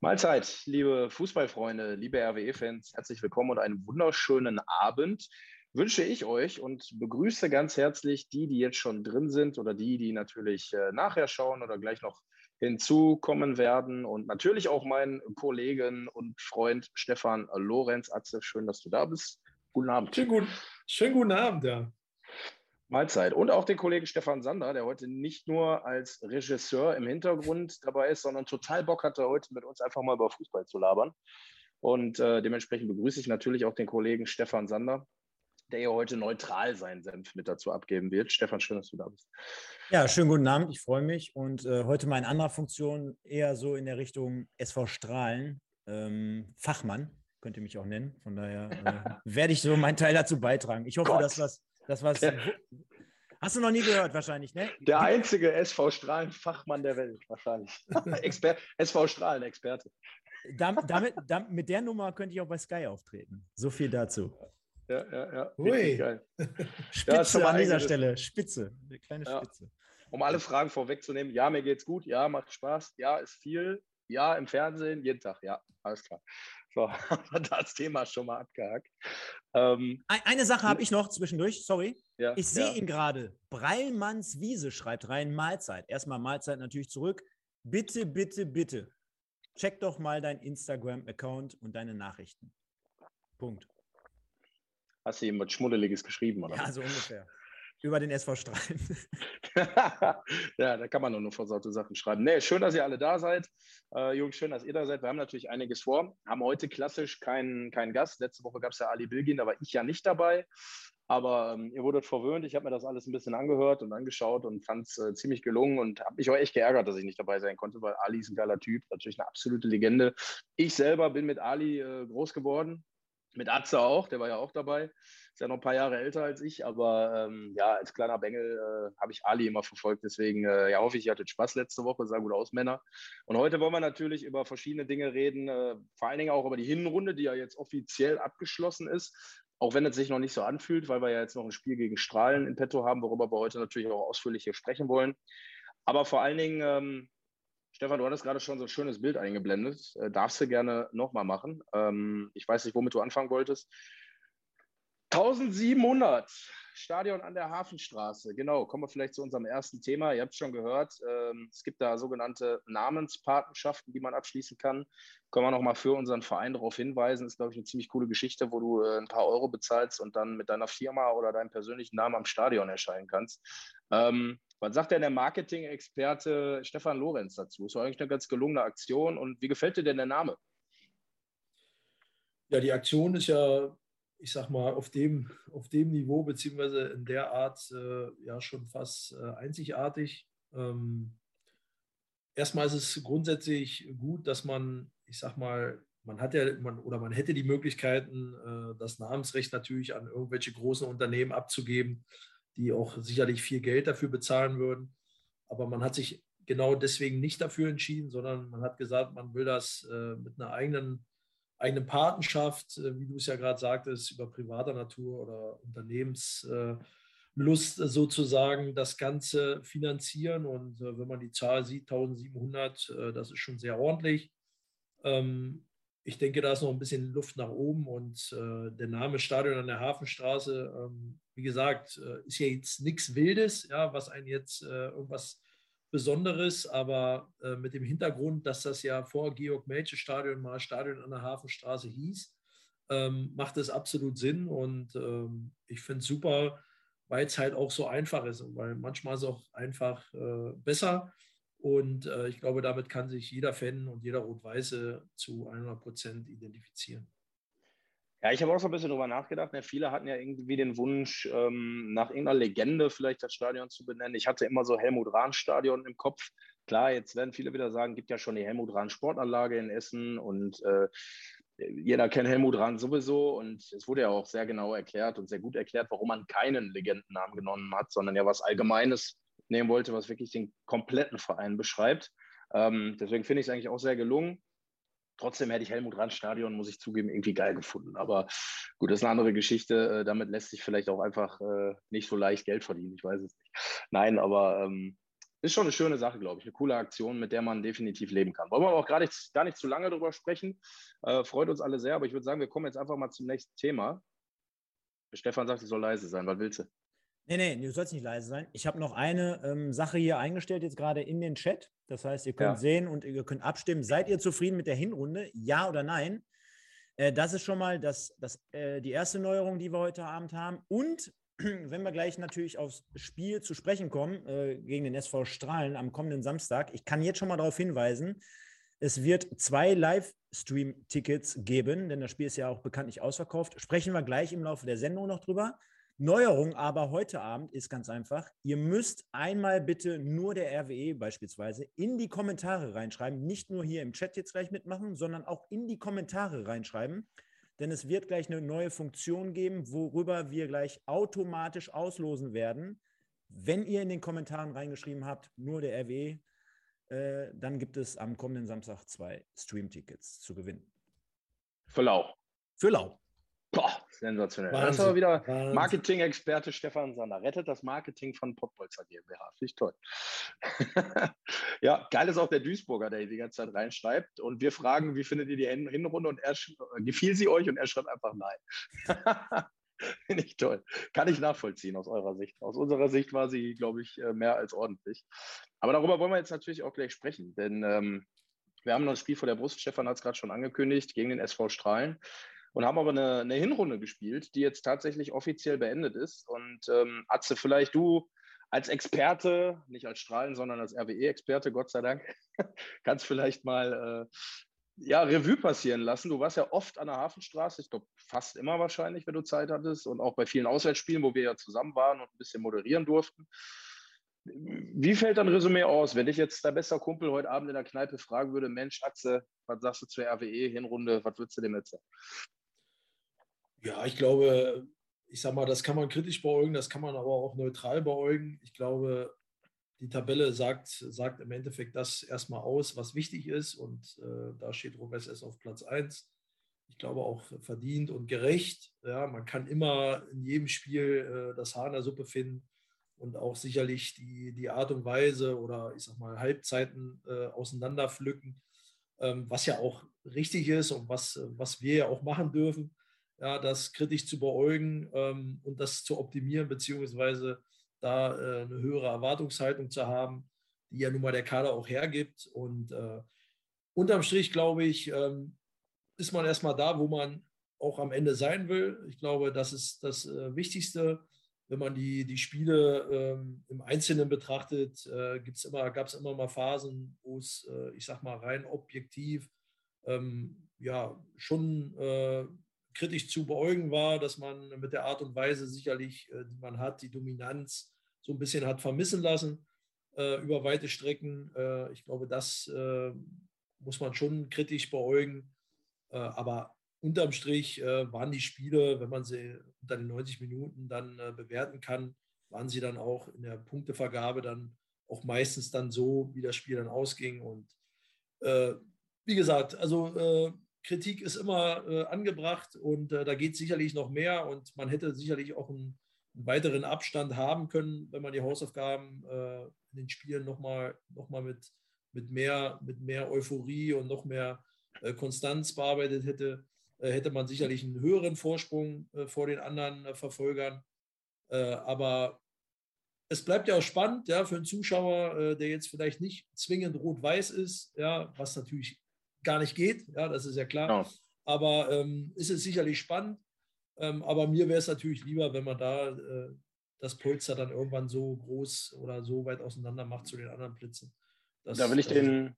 Mahlzeit, liebe Fußballfreunde, liebe RWE-Fans, herzlich willkommen und einen wunderschönen Abend wünsche ich euch und begrüße ganz herzlich die, die jetzt schon drin sind oder die, die natürlich äh, nachher schauen oder gleich noch hinzukommen werden und natürlich auch meinen Kollegen und Freund Stefan Lorenz. Atze, schön, dass du da bist. Guten Abend. Schönen guten, schönen guten Abend, ja. Mahlzeit. Und auch den Kollegen Stefan Sander, der heute nicht nur als Regisseur im Hintergrund dabei ist, sondern total Bock hatte, heute mit uns einfach mal über Fußball zu labern. Und äh, dementsprechend begrüße ich natürlich auch den Kollegen Stefan Sander, der ja heute neutral seinen Senf mit dazu abgeben wird. Stefan, schön, dass du da bist. Ja, schönen guten Abend, ich freue mich. Und äh, heute mal in anderer Funktion, eher so in der Richtung SV Strahlen, ähm, Fachmann, könnt ihr mich auch nennen. Von daher äh, werde ich so meinen Teil dazu beitragen. Ich hoffe, Gott. dass was das war's. Ja. Hast du noch nie gehört, wahrscheinlich, ne? Der einzige SV Strahlen-Fachmann der Welt, wahrscheinlich. Exper SV Strahlen-Experte. Damit, damit, damit, mit der Nummer könnte ich auch bei Sky auftreten. So viel dazu. Ja, ja, ja. Ui. Geil. Spitze ja, an dieser Stelle. Spitze. Eine kleine ja. Spitze. Um alle Fragen vorwegzunehmen, ja, mir geht's gut, ja, macht Spaß, ja, ist viel, ja, im Fernsehen, jeden Tag, ja, alles klar. So, haben wir das Thema schon mal abgehakt. Ähm, Eine Sache habe ich noch zwischendurch, sorry. Ja, ich sehe ja. ihn gerade. Breilmanns Wiese schreibt rein Mahlzeit. Erstmal Mahlzeit natürlich zurück. Bitte, bitte, bitte. Check doch mal dein Instagram-Account und deine Nachrichten. Punkt. Hast du ihm was Schmuddeliges geschrieben, oder? Ja, so ungefähr. Über den SV Strahlen. ja, da kann man nur noch versaute Sachen schreiben. Nee, schön, dass ihr alle da seid. Äh, Jungs, schön, dass ihr da seid. Wir haben natürlich einiges vor. Haben heute klassisch keinen, keinen Gast. Letzte Woche gab es ja Ali Bilgin, da war ich ja nicht dabei. Aber ähm, ihr wurdet verwöhnt. Ich habe mir das alles ein bisschen angehört und angeschaut und fand es äh, ziemlich gelungen und habe mich auch echt geärgert, dass ich nicht dabei sein konnte, weil Ali ist ein geiler Typ, natürlich eine absolute Legende. Ich selber bin mit Ali äh, groß geworden, mit Atze auch, der war ja auch dabei. Ist ja noch ein paar Jahre älter als ich, aber ähm, ja, als kleiner Bengel äh, habe ich Ali immer verfolgt. Deswegen äh, ja, hoffe ich, ihr hattet Spaß letzte Woche. Sah gut aus, Männer. Und heute wollen wir natürlich über verschiedene Dinge reden, äh, vor allen Dingen auch über die Hinrunde, die ja jetzt offiziell abgeschlossen ist. Auch wenn es sich noch nicht so anfühlt, weil wir ja jetzt noch ein Spiel gegen Strahlen in petto haben, worüber wir heute natürlich auch ausführlich hier sprechen wollen. Aber vor allen Dingen, ähm, Stefan, du hattest gerade schon so ein schönes Bild eingeblendet. Äh, darfst du gerne nochmal machen. Ähm, ich weiß nicht, womit du anfangen wolltest. 1700, Stadion an der Hafenstraße. Genau, kommen wir vielleicht zu unserem ersten Thema. Ihr habt es schon gehört, ähm, es gibt da sogenannte Namenspatenschaften, die man abschließen kann. Können wir nochmal für unseren Verein darauf hinweisen. Ist, glaube ich, eine ziemlich coole Geschichte, wo du äh, ein paar Euro bezahlst und dann mit deiner Firma oder deinem persönlichen Namen am Stadion erscheinen kannst. Ähm, was sagt denn der Marketing-Experte Stefan Lorenz dazu? Ist eigentlich eine ganz gelungene Aktion. Und wie gefällt dir denn der Name? Ja, die Aktion ist ja ich sag mal, auf dem, auf dem Niveau, beziehungsweise in der Art, äh, ja, schon fast äh, einzigartig. Ähm, erstmal ist es grundsätzlich gut, dass man, ich sag mal, man hat ja, man, oder man hätte die Möglichkeiten, äh, das Namensrecht natürlich an irgendwelche großen Unternehmen abzugeben, die auch sicherlich viel Geld dafür bezahlen würden. Aber man hat sich genau deswegen nicht dafür entschieden, sondern man hat gesagt, man will das äh, mit einer eigenen eigene Patenschaft, äh, wie du es ja gerade sagtest, über privater Natur oder Unternehmenslust äh, sozusagen das Ganze finanzieren. Und äh, wenn man die Zahl sieht, 1700, das ist schon sehr ordentlich. Ähm, ich denke, da ist noch ein bisschen Luft nach oben und der Name Stadion an der Hafenstraße, ähm, wie gesagt, ist ja jetzt nichts Wildes, ja, was einen jetzt irgendwas Besonderes, aber äh, mit dem Hintergrund, dass das ja vor Georg-Melche-Stadion mal Stadion an der Hafenstraße hieß, ähm, macht es absolut Sinn und ähm, ich finde es super, weil es halt auch so einfach ist und weil manchmal ist es auch einfach äh, besser und äh, ich glaube, damit kann sich jeder Fan und jeder Rot-Weiße zu 100 Prozent identifizieren. Ja, ich habe auch so ein bisschen drüber nachgedacht. Ne? viele hatten ja irgendwie den Wunsch, ähm, nach irgendeiner Legende vielleicht das Stadion zu benennen. Ich hatte immer so Helmut Rahn Stadion im Kopf. Klar, jetzt werden viele wieder sagen, gibt ja schon die Helmut Rahn Sportanlage in Essen und äh, jeder kennt Helmut Rahn sowieso und es wurde ja auch sehr genau erklärt und sehr gut erklärt, warum man keinen Legendennamen genommen hat, sondern ja was Allgemeines nehmen wollte, was wirklich den kompletten Verein beschreibt. Ähm, deswegen finde ich es eigentlich auch sehr gelungen. Trotzdem hätte ich Helmut Rand Stadion, muss ich zugeben, irgendwie geil gefunden. Aber gut, das ist eine andere Geschichte. Äh, damit lässt sich vielleicht auch einfach äh, nicht so leicht Geld verdienen. Ich weiß es nicht. Nein, aber ähm, ist schon eine schöne Sache, glaube ich. Eine coole Aktion, mit der man definitiv leben kann. Wollen wir aber auch gar nicht, gar nicht zu lange darüber sprechen. Äh, freut uns alle sehr, aber ich würde sagen, wir kommen jetzt einfach mal zum nächsten Thema. Stefan sagt, ich soll leise sein. Was willst du? Nee, nee, du sollst nicht leise sein. Ich habe noch eine ähm, Sache hier eingestellt, jetzt gerade in den Chat. Das heißt, ihr könnt ja. sehen und ihr könnt abstimmen. Seid ihr zufrieden mit der Hinrunde? Ja oder nein? Äh, das ist schon mal das, das, äh, die erste Neuerung, die wir heute Abend haben. Und wenn wir gleich natürlich aufs Spiel zu sprechen kommen, äh, gegen den SV Strahlen am kommenden Samstag, ich kann jetzt schon mal darauf hinweisen, es wird zwei Livestream-Tickets geben, denn das Spiel ist ja auch bekanntlich ausverkauft. Sprechen wir gleich im Laufe der Sendung noch drüber. Neuerung aber heute Abend ist ganz einfach. Ihr müsst einmal bitte nur der RWE beispielsweise in die Kommentare reinschreiben. Nicht nur hier im Chat jetzt gleich mitmachen, sondern auch in die Kommentare reinschreiben. Denn es wird gleich eine neue Funktion geben, worüber wir gleich automatisch auslosen werden. Wenn ihr in den Kommentaren reingeschrieben habt, nur der RWE, äh, dann gibt es am kommenden Samstag zwei Stream-Tickets zu gewinnen. Für Lau. Für Lau. Sensationell. Wahnsinn, das ist aber wieder Marketing-Experte Stefan Sander. Rettet das Marketing von Pottbolzer GmbH. Finde ich toll. ja, geil ist auch der Duisburger, der die ganze Zeit reinschreibt. Und wir fragen, wie findet ihr die Hinrunde? Und er gefiel sie euch? Und er schreibt einfach nein. Finde ich toll. Kann ich nachvollziehen aus eurer Sicht. Aus unserer Sicht war sie, glaube ich, äh, mehr als ordentlich. Aber darüber wollen wir jetzt natürlich auch gleich sprechen, denn ähm, wir haben noch ein Spiel vor der Brust. Stefan hat es gerade schon angekündigt, gegen den SV Strahlen und haben aber eine, eine, Hinrunde gespielt, die jetzt tatsächlich offiziell beendet ist. Und ähm, Atze, vielleicht du als Experte, nicht als Strahlen, sondern als RWE-Experte, Gott sei Dank, kannst vielleicht mal äh, ja, Revue passieren lassen. Du warst ja oft an der Hafenstraße, ich glaube fast immer wahrscheinlich, wenn du Zeit hattest und auch bei vielen Auswärtsspielen, wo wir ja zusammen waren und ein bisschen moderieren durften. Wie fällt dein Resümee aus, wenn ich jetzt dein bester Kumpel heute Abend in der Kneipe fragen würde, Mensch, Atze, was sagst du zur RWE-Hinrunde, was würdest du dem erzählen? Ja, ich glaube, ich sag mal, das kann man kritisch beäugen, das kann man aber auch neutral beäugen. Ich glaube, die Tabelle sagt, sagt im Endeffekt das erstmal aus, was wichtig ist. Und äh, da steht Robes S auf Platz 1. Ich glaube auch verdient und gerecht. Ja, man kann immer in jedem Spiel äh, das Haar in der Suppe finden und auch sicherlich die, die Art und Weise oder ich sag mal Halbzeiten äh, auseinanderpflücken, ähm, was ja auch richtig ist und was, was wir ja auch machen dürfen ja, das kritisch zu beäugen ähm, und das zu optimieren, beziehungsweise da äh, eine höhere Erwartungshaltung zu haben, die ja nun mal der Kader auch hergibt. Und äh, unterm Strich, glaube ich, ähm, ist man erstmal da, wo man auch am Ende sein will. Ich glaube, das ist das äh, Wichtigste. Wenn man die, die Spiele ähm, im Einzelnen betrachtet, äh, immer, gab es immer mal Phasen, wo es, äh, ich sag mal, rein objektiv ähm, ja schon äh, kritisch zu beäugen war, dass man mit der Art und Weise sicherlich, äh, die man hat, die Dominanz so ein bisschen hat vermissen lassen äh, über weite Strecken. Äh, ich glaube, das äh, muss man schon kritisch beäugen. Äh, aber unterm Strich äh, waren die Spiele, wenn man sie unter den 90 Minuten dann bewerten kann, waren sie dann auch in der Punktevergabe dann auch meistens dann so, wie das Spiel dann ausging. Und wie gesagt, also Kritik ist immer äh, angebracht und äh, da geht sicherlich noch mehr und man hätte sicherlich auch einen, einen, weiteren Abstand haben können, wenn man die Hausaufgaben äh, in den Spielen nochmal noch mal mit, mit, mehr, mit mehr Euphorie und noch mehr äh, Konstanz bearbeitet hätte, äh, hätte man sicherlich einen höheren Vorsprung äh, vor den anderen Verfolgern. aber es bleibt ja auch spannend, ja, für einen Zuschauer, der jetzt vielleicht nicht zwingend rot-weiß ist, ja, was natürlich gar nicht geht. Ja, das ist ja klar. Genau. Aber ähm, ist es sicherlich spannend. Ähm, aber mir wäre es natürlich lieber, wenn man da äh, das Polster dann irgendwann so groß oder so weit auseinander macht zu den anderen Plätzen. da will ich den,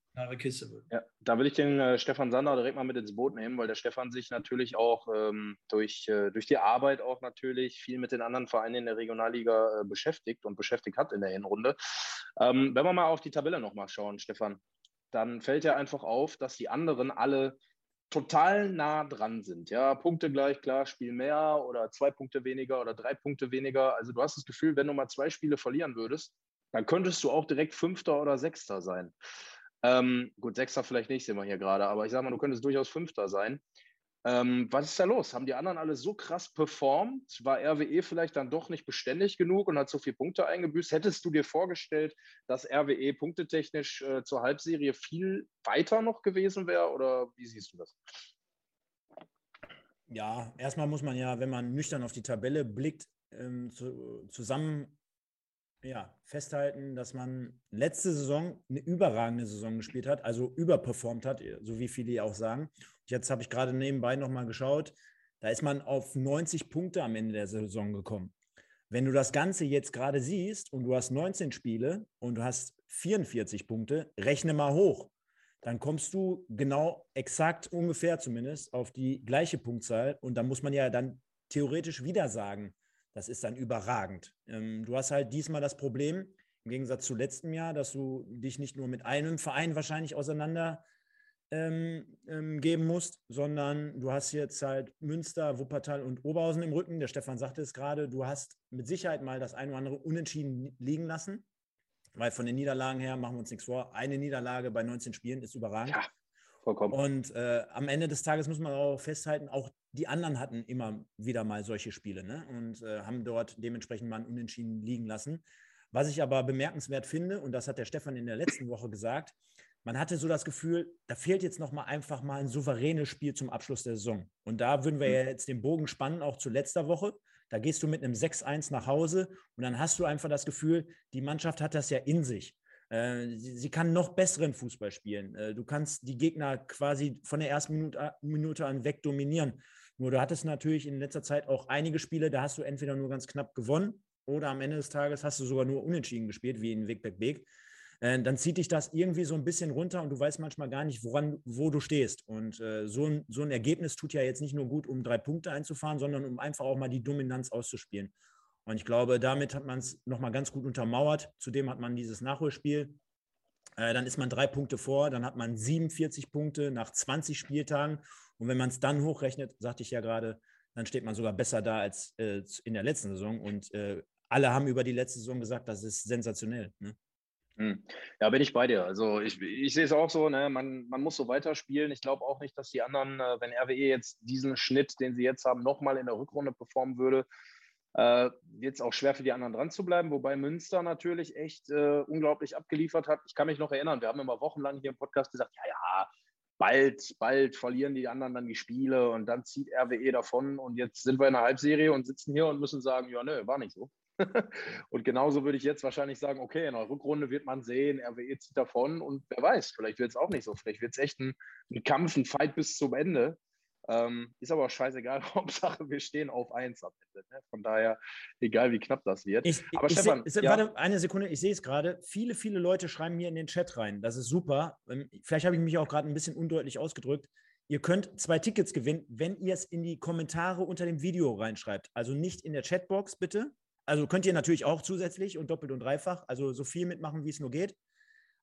ja, da will ich den äh, Stefan Sander direkt mal mit ins Boot nehmen, weil der Stefan sich natürlich auch ähm, durch, äh, durch die Arbeit auch natürlich viel mit den anderen Vereinen in der Regionalliga äh, beschäftigt und beschäftigt hat in der Hinrunde. Ähm, wenn wir mal auf die Tabelle nochmal schauen, Stefan, dann fällt ja einfach auf, dass die anderen alle total nah dran sind. Ja, Punkte gleich, klar, Spiel mehr oder zwei Punkte weniger oder drei Punkte weniger. Also du hast das Gefühl, wenn du mal zwei Spiele verlieren würdest, dann könntest du auch direkt Fünfter oder Sechster sein. Ähm, gut, Sechster vielleicht nicht, sehen wir hier gerade, aber ich sage mal, du könntest durchaus Fünfter sein. Ähm, was ist da los? Haben die anderen alle so krass performt? War RWE vielleicht dann doch nicht beständig genug und hat so viele Punkte eingebüßt? Hättest du dir vorgestellt, dass RWE punktetechnisch äh, zur Halbserie viel weiter noch gewesen wäre? Oder wie siehst du das? Ja, erstmal muss man ja, wenn man nüchtern auf die Tabelle blickt, ähm, zu, zusammen ja, festhalten, dass man letzte Saison eine überragende Saison gespielt hat, also überperformt hat, so wie viele auch sagen. Jetzt habe ich gerade nebenbei nochmal geschaut, da ist man auf 90 Punkte am Ende der Saison gekommen. Wenn du das Ganze jetzt gerade siehst und du hast 19 Spiele und du hast 44 Punkte, rechne mal hoch. Dann kommst du genau exakt ungefähr zumindest auf die gleiche Punktzahl. Und da muss man ja dann theoretisch wieder sagen, das ist dann überragend. Ähm, du hast halt diesmal das Problem, im Gegensatz zu letztem Jahr, dass du dich nicht nur mit einem Verein wahrscheinlich auseinander ähm, ähm, geben musst, sondern du hast jetzt halt Münster, Wuppertal und Oberhausen im Rücken. Der Stefan sagte es gerade, du hast mit Sicherheit mal das ein oder andere unentschieden liegen lassen, weil von den Niederlagen her, machen wir uns nichts vor, eine Niederlage bei 19 Spielen ist überragend. Ja, vollkommen. Und äh, am Ende des Tages muss man auch festhalten, auch die anderen hatten immer wieder mal solche Spiele ne? und äh, haben dort dementsprechend mal ein Unentschieden liegen lassen. Was ich aber bemerkenswert finde, und das hat der Stefan in der letzten Woche gesagt, man hatte so das Gefühl, da fehlt jetzt noch mal einfach mal ein souveränes Spiel zum Abschluss der Saison. Und da würden wir mhm. ja jetzt den Bogen spannen, auch zu letzter Woche. Da gehst du mit einem 6-1 nach Hause und dann hast du einfach das Gefühl, die Mannschaft hat das ja in sich. Äh, sie, sie, kann noch besseren Fußball spielen. Äh, du kannst die Gegner quasi von der ersten Minute, Minute an weg dominieren. Nur du hattest natürlich in letzter Zeit auch einige Spiele, da hast du entweder nur ganz knapp gewonnen oder am Ende des Tages hast du sogar nur unentschieden gespielt, wie in Wegbeck-Weg. Äh, dann zieht dich das irgendwie so ein bisschen runter und du weißt manchmal gar nicht, woran, wo du stehst. Und äh, so, ein, so ein Ergebnis tut ja jetzt nicht nur gut, um drei Punkte einzufahren, sondern um einfach auch mal die Dominanz auszuspielen. Und ich glaube, damit hat man es nochmal ganz gut untermauert. Zudem hat man dieses Nachholspiel. Äh, dann ist man drei Punkte vor, dann hat man 47 Punkte nach 20 Spieltagen. Und wenn man es dann hochrechnet, sagte ich ja gerade, dann steht man sogar besser da als äh, in der letzten Saison. Und äh, alle haben über die letzte Saison gesagt, das ist sensationell. Ne? Hm. Ja, bin ich bei dir. Also ich, ich sehe es auch so, ne? man, man muss so weiterspielen. Ich glaube auch nicht, dass die anderen, äh, wenn RWE jetzt diesen Schnitt, den sie jetzt haben, nochmal in der Rückrunde performen würde, äh, es auch schwer für die anderen dran zu bleiben, wobei Münster natürlich echt äh, unglaublich abgeliefert hat. Ich kann mich noch erinnern, wir haben immer wochenlang hier im Podcast gesagt, ja, ja, bald, bald verlieren die anderen dann die Spiele und dann zieht RWE davon und jetzt sind wir in der Halbserie und sitzen hier und müssen sagen, ja, nö, war nicht so. und genauso würde ich jetzt wahrscheinlich sagen, okay, in der Rückrunde wird man sehen, RWE zieht davon und wer weiß, vielleicht wird es auch nicht so. Vielleicht wird es echt ein, ein, Kampf, ein Fight bis zum Ende. Ähm, ist aber scheißegal, Hauptsache wir stehen auf 1 am Ende. Ne? Von daher, egal wie knapp das wird. Ich, aber ich Stefan, seh, ja. warte eine Sekunde, ich sehe es gerade. Viele, viele Leute schreiben mir in den Chat rein. Das ist super. Ähm, vielleicht habe ich mich auch gerade ein bisschen undeutlich ausgedrückt. Ihr könnt zwei Tickets gewinnen, wenn ihr es in die Kommentare unter dem Video reinschreibt. Also nicht in der Chatbox, bitte. Also könnt ihr natürlich auch zusätzlich und doppelt und dreifach, also so viel mitmachen, wie es nur geht.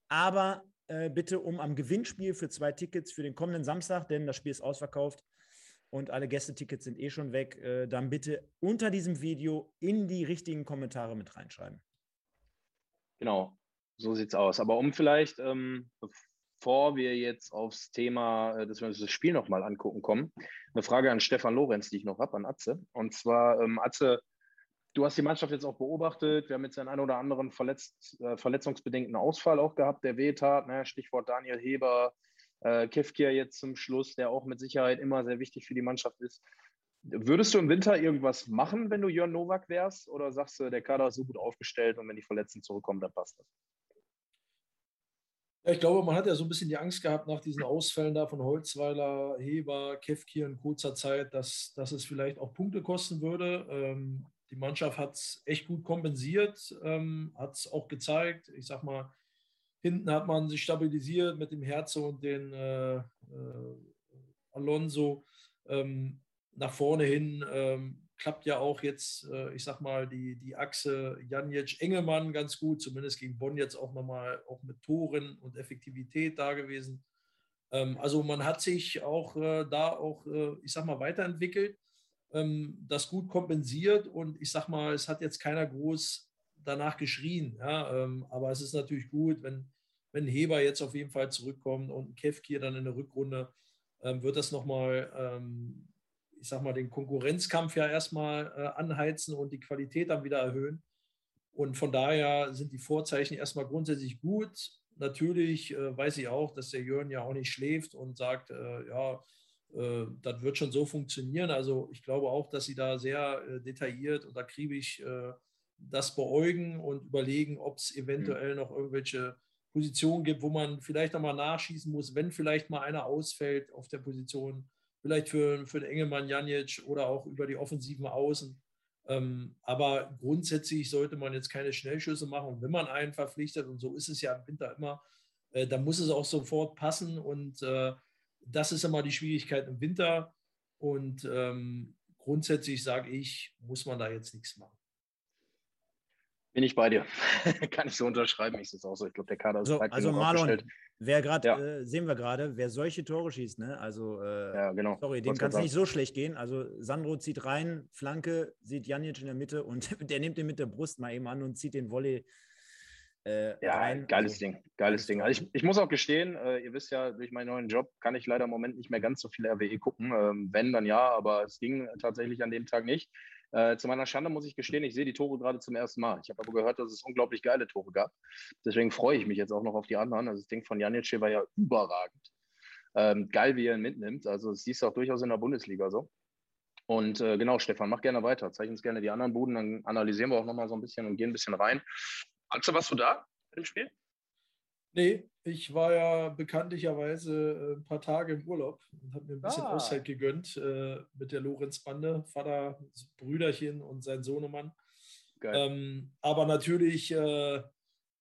Aber äh, bitte um am Gewinnspiel für zwei Tickets für den kommenden Samstag, denn das Spiel ist ausverkauft, und alle Gästetickets sind eh schon weg, äh, dann bitte unter diesem Video in die richtigen Kommentare mit reinschreiben. Genau, so sieht es aus. Aber um vielleicht, ähm, bevor wir jetzt aufs Thema, äh, dass wir uns das Spiel nochmal angucken kommen, eine Frage an Stefan Lorenz, die ich noch habe, an Atze. Und zwar, ähm, Atze, du hast die Mannschaft jetzt auch beobachtet. Wir haben jetzt einen ein oder anderen verletzt, äh, verletzungsbedingten Ausfall auch gehabt, der wehtat. Ne? Stichwort Daniel Heber, äh, Kefkir jetzt zum Schluss, der auch mit Sicherheit immer sehr wichtig für die Mannschaft ist. Würdest du im Winter irgendwas machen, wenn du Jörn Nowak wärst? Oder sagst du, der Kader ist so gut aufgestellt und wenn die Verletzten zurückkommen, dann passt das? Ja, ich glaube, man hat ja so ein bisschen die Angst gehabt nach diesen Ausfällen da von Holzweiler, Heber, Kefkir in kurzer Zeit, dass, dass es vielleicht auch Punkte kosten würde. Ähm, die Mannschaft hat es echt gut kompensiert, ähm, hat es auch gezeigt. Ich sag mal, Hinten hat man sich stabilisiert mit dem Herze und den äh, äh, Alonso. Ähm, nach vorne hin ähm, klappt ja auch jetzt, äh, ich sag mal, die, die Achse Janic-Engelmann ganz gut, zumindest gegen Bonn jetzt auch nochmal auch mit Toren und Effektivität da gewesen. Ähm, also man hat sich auch äh, da auch, äh, ich sag mal, weiterentwickelt, ähm, das gut kompensiert und ich sag mal, es hat jetzt keiner groß danach geschrien. Ja, ähm, aber es ist natürlich gut, wenn wenn Heber jetzt auf jeden Fall zurückkommt und Kevkir dann in der Rückrunde, ähm, wird das nochmal, ähm, ich sag mal, den Konkurrenzkampf ja erstmal äh, anheizen und die Qualität dann wieder erhöhen. Und von daher sind die Vorzeichen erstmal grundsätzlich gut. Natürlich äh, weiß ich auch, dass der Jörn ja auch nicht schläft und sagt, äh, ja, das wird schon so funktionieren. Also ich glaube auch, dass sie da sehr äh, detailliert und akribisch äh, das beäugen und überlegen, ob es eventuell mhm. noch irgendwelche Positionen gibt, wo man vielleicht nochmal nachschießen muss, wenn vielleicht mal einer ausfällt auf der Position, vielleicht für, für den Engelmann Janic oder auch über die offensiven Außen. Ähm, aber grundsätzlich sollte man jetzt keine Schnellschüsse machen. Und wenn man einen verpflichtet, und so ist es ja im Winter immer, äh, dann muss es auch sofort passen. Und äh, das ist immer die Schwierigkeit im Winter. Und ähm, grundsätzlich sage ich, muss man da jetzt nichts machen. Bin ich bei dir. Kann ich so unterschreiben. Ich sehe es auch so. Ich glaube, der Kader ist so, breit Also Marlon, wer gerade, ja. äh, sehen wir gerade, wer solche Tore schießt, ne? Also, äh, ja, genau. sorry, dem kann es nicht so schlecht gehen. Also Sandro zieht rein, Flanke, sieht Janic in der Mitte und der nimmt den mit der Brust mal eben an und zieht den Volley äh, ja, rein. geiles also, Ding, geiles Ding. Also ich, ich muss auch gestehen, äh, ihr wisst ja, durch meinen neuen Job kann ich leider im Moment nicht mehr ganz so viel RWE gucken. Ähm, wenn, dann ja, aber es ging tatsächlich an dem Tag nicht. Äh, zu meiner Schande muss ich gestehen, ich sehe die Tore gerade zum ersten Mal. Ich habe aber gehört, dass es unglaublich geile Tore gab. Deswegen freue ich mich jetzt auch noch auf die anderen. Also das Ding von Janic war ja überragend. Ähm, geil, wie er ihn mitnimmt. Also das siehst du auch durchaus in der Bundesliga so. Und äh, genau, Stefan, mach gerne weiter. Zeig uns gerne die anderen Buden, dann analysieren wir auch nochmal so ein bisschen und gehen ein bisschen rein. Hast du was du da im Spiel? Nee, ich war ja bekanntlicherweise äh, ein paar Tage im Urlaub und habe mir ein bisschen ah. Auszeit gegönnt äh, mit der Lorenz-Bande, Vater, Brüderchen und sein Sohnemann. Ähm, aber natürlich äh,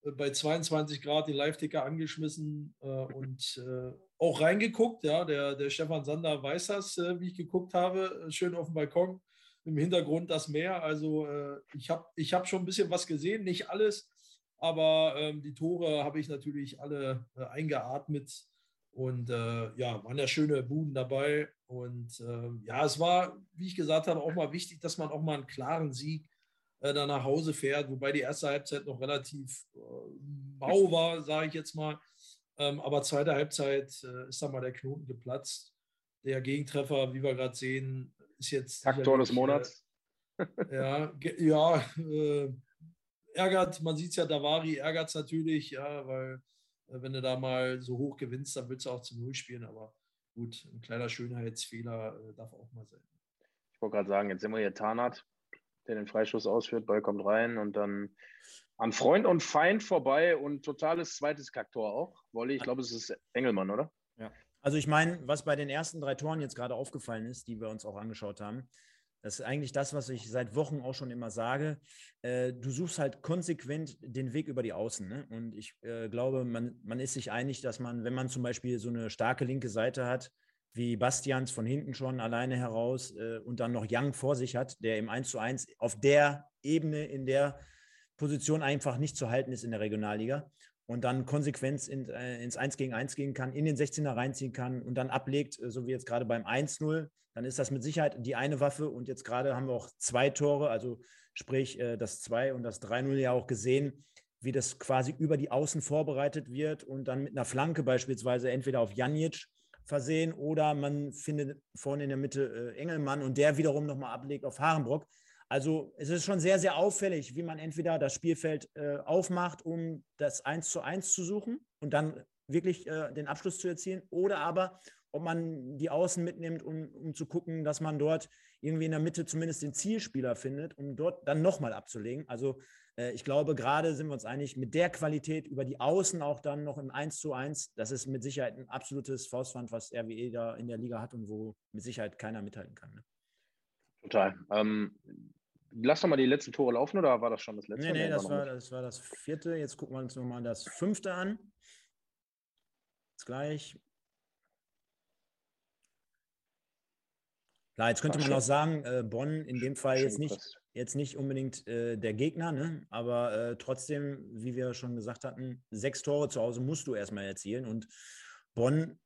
bei 22 Grad den Live-Ticker angeschmissen äh, und äh, auch reingeguckt. Ja, der, der Stefan Sander weiß das, äh, wie ich geguckt habe. Schön auf dem Balkon, im Hintergrund das Meer. Also ich habe ich hab schon ein bisschen was gesehen, nicht alles aber ähm, die Tore habe ich natürlich alle äh, eingeatmet. Und äh, ja, waren ja schöne Buden dabei. Und äh, ja, es war, wie ich gesagt habe, auch mal wichtig, dass man auch mal einen klaren Sieg äh, da nach Hause fährt. Wobei die erste Halbzeit noch relativ äh, mau war, sage ich jetzt mal. Ähm, aber zweite Halbzeit äh, ist da mal der Knoten geplatzt. Der Gegentreffer, wie wir gerade sehen, ist jetzt. Taktor des Monats. ja, ja ärgert, man sieht es ja, Davari ärgert es natürlich, ja, weil äh, wenn du da mal so hoch gewinnst, dann willst du auch zu Null spielen, aber gut, ein kleiner Schönheitsfehler äh, darf auch mal sein. Ich wollte gerade sagen, jetzt sind wir hier Tarnat, der den Freischuss ausführt, Ball kommt rein und dann an Freund und Feind vorbei und totales zweites Kacktor auch. Wolli, ich glaube, es ist Engelmann, oder? Ja. Also ich meine, was bei den ersten drei Toren jetzt gerade aufgefallen ist, die wir uns auch angeschaut haben, das ist eigentlich das, was ich seit Wochen auch schon immer sage. Äh, du suchst halt konsequent den Weg über die Außen. Ne? Und ich äh, glaube, man, man ist sich einig, dass man, wenn man zum Beispiel so eine starke linke Seite hat, wie Bastians von hinten schon alleine heraus äh, und dann noch Young vor sich hat, der im 1 zu 1 auf der Ebene, in der Position einfach nicht zu halten ist in der Regionalliga und dann konsequent in, äh, ins 1 gegen 1 gehen kann, in den 16er reinziehen kann und dann ablegt, äh, so wie jetzt gerade beim 1-0, dann ist das mit Sicherheit die eine Waffe. Und jetzt gerade haben wir auch zwei Tore, also sprich äh, das 2 und das 3-0 ja auch gesehen, wie das quasi über die Außen vorbereitet wird und dann mit einer Flanke beispielsweise entweder auf Janic versehen oder man findet vorne in der Mitte äh, Engelmann und der wiederum nochmal ablegt auf Harenbrock. Also es ist schon sehr, sehr auffällig, wie man entweder das Spielfeld äh, aufmacht, um das 1 zu 1 zu suchen und dann wirklich äh, den Abschluss zu erzielen, oder aber ob man die Außen mitnimmt, um, um zu gucken, dass man dort irgendwie in der Mitte zumindest den Zielspieler findet, um dort dann nochmal abzulegen. Also äh, ich glaube, gerade sind wir uns einig, mit der Qualität über die Außen auch dann noch im 1 zu 1, das ist mit Sicherheit ein absolutes Faustpfand, was RWE da in der Liga hat und wo mit Sicherheit keiner mithalten kann. Ne? Total. Ähm, lass doch mal die letzten Tore laufen oder war das schon das letzte? Nee, nee, das war, das war das vierte. Jetzt gucken wir uns nochmal das fünfte an. Jetzt gleich. Klar, jetzt könnte man auch sagen, äh, Bonn in dem Fall jetzt nicht, jetzt nicht unbedingt äh, der Gegner, ne? aber äh, trotzdem, wie wir schon gesagt hatten, sechs Tore zu Hause musst du erstmal erzielen und Bonn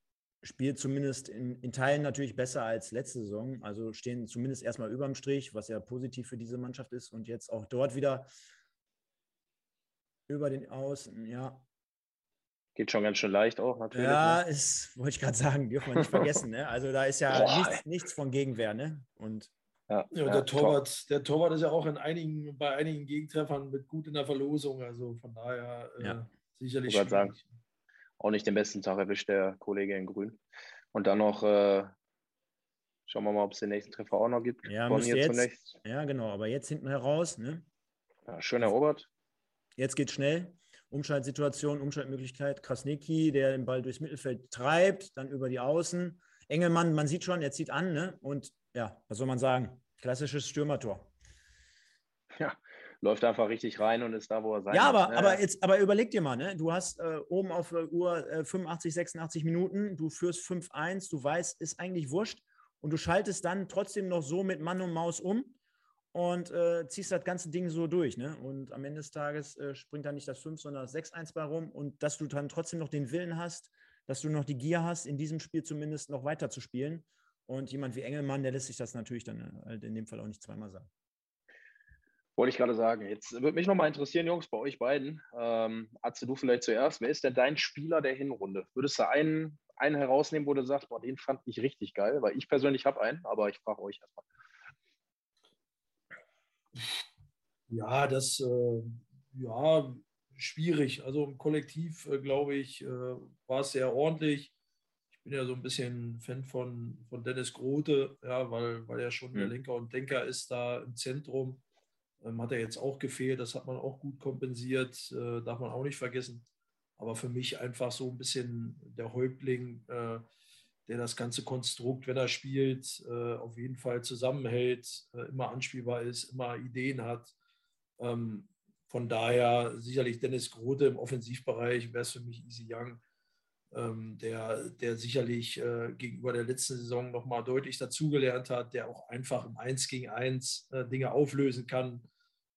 spielt zumindest in, in, Teilen natürlich besser als letzte Saison. Also stehen zumindest erstmal über dem Strich, was ja positiv für diese Mannschaft ist. Und jetzt auch dort wieder über den Außen, ja. Geht schon ganz schön leicht auch, natürlich. Ja, ne? ist, wollte ich gerade sagen, dürfen wir nicht vergessen. Ne? Also da ist ja nichts, nichts, von Gegenwehr. Ne? Und ja, ja, ja der, Torwart, der Torwart ist ja auch in einigen, bei einigen Gegentreffern mit gut in der Verlosung. Also von daher äh, ja. sicherlich. Ich sagen, auch nicht den besten Tag erwischt der Kollege in Grün. Und dann noch, äh, schauen wir mal, ob es den nächsten Treffer auch noch gibt. Ja, jetzt, zunächst. ja genau, aber jetzt hinten heraus. Ne? Ja, schön erobert. Jetzt geht schnell. Umschaltsituation, Umschaltmöglichkeit. Krasnicki, der den Ball durchs Mittelfeld treibt, dann über die Außen. Engelmann, man sieht schon, er zieht an. Ne? Und ja, was soll man sagen? Klassisches Stürmertor. Ja, läuft einfach richtig rein und ist da, wo er sein Ja, aber, aber, jetzt, aber überleg dir mal, ne? du hast äh, oben auf der Uhr äh, 85, 86 Minuten, du führst 5-1, du weißt, ist eigentlich wurscht und du schaltest dann trotzdem noch so mit Mann und Maus um und äh, ziehst das ganze Ding so durch. Ne? Und am Ende des Tages äh, springt dann nicht das 5, sondern das 6-1 bei rum. Und dass du dann trotzdem noch den Willen hast, dass du noch die Gier hast, in diesem Spiel zumindest noch weiter zu spielen. Und jemand wie Engelmann, der lässt sich das natürlich dann äh, halt in dem Fall auch nicht zweimal sagen. Wollte ich gerade sagen. Jetzt würde mich nochmal interessieren, Jungs, bei euch beiden. Ähm, Atze, du vielleicht zuerst. Wer ist denn dein Spieler der Hinrunde? Würdest du einen, einen herausnehmen, wo du sagst, boah, den fand ich richtig geil? Weil ich persönlich habe einen, aber ich frage euch erstmal. Ja, das äh, ja schwierig. Also im Kollektiv, äh, glaube ich, äh, war es sehr ordentlich. Ich bin ja so ein bisschen Fan von, von Dennis Grote, ja, weil, weil er schon mhm. der Lenker und Denker ist da im Zentrum. Ähm, hat er jetzt auch gefehlt, das hat man auch gut kompensiert, äh, darf man auch nicht vergessen. Aber für mich einfach so ein bisschen der Häuptling, äh, der das ganze Konstrukt, wenn er spielt, äh, auf jeden Fall zusammenhält, äh, immer anspielbar ist, immer Ideen hat. Ähm, von daher sicherlich Dennis Grote im Offensivbereich wäre es für mich Easy Young, der, der sicherlich äh, gegenüber der letzten Saison nochmal deutlich dazugelernt hat, der auch einfach im 1 gegen 1 äh, Dinge auflösen kann,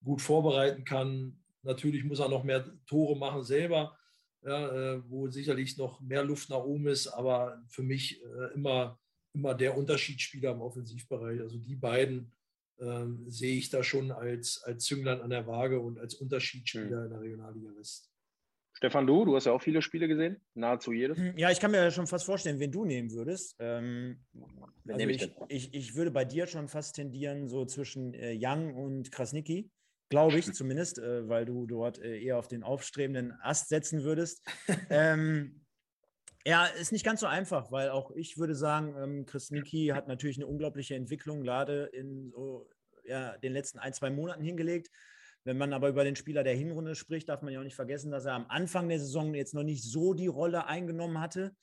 gut vorbereiten kann. Natürlich muss er noch mehr Tore machen selber, ja, äh, wo sicherlich noch mehr Luft nach oben ist, aber für mich äh, immer, immer der Unterschiedsspieler im Offensivbereich. Also die beiden ähm, sehe ich da schon als, als Zünglein an der Waage und als Unterschiedsspieler mhm. in der Regionalliga West. Stefan, du, du hast ja auch viele Spiele gesehen, nahezu jedes. Hm, ja, ich kann mir schon fast vorstellen, wen du nehmen würdest. Ähm, also ich, ich, ich, würde bei dir schon fast tendieren, so zwischen äh, Young und Krasnicki, glaube ich zumindest, äh, weil du dort äh, eher auf den aufstrebenden Ast setzen würdest. ähm, ja, ist nicht ganz so einfach, weil auch ich würde sagen, ähm, Krasnicki hat natürlich eine unglaubliche Entwicklung gerade in so, ja, den letzten ein, zwei Monaten hingelegt. Wenn man aber über den Spieler der Hinrunde spricht, darf man ja auch nicht vergessen, dass er am Anfang der Saison jetzt noch nicht so die Rolle eingenommen hatte.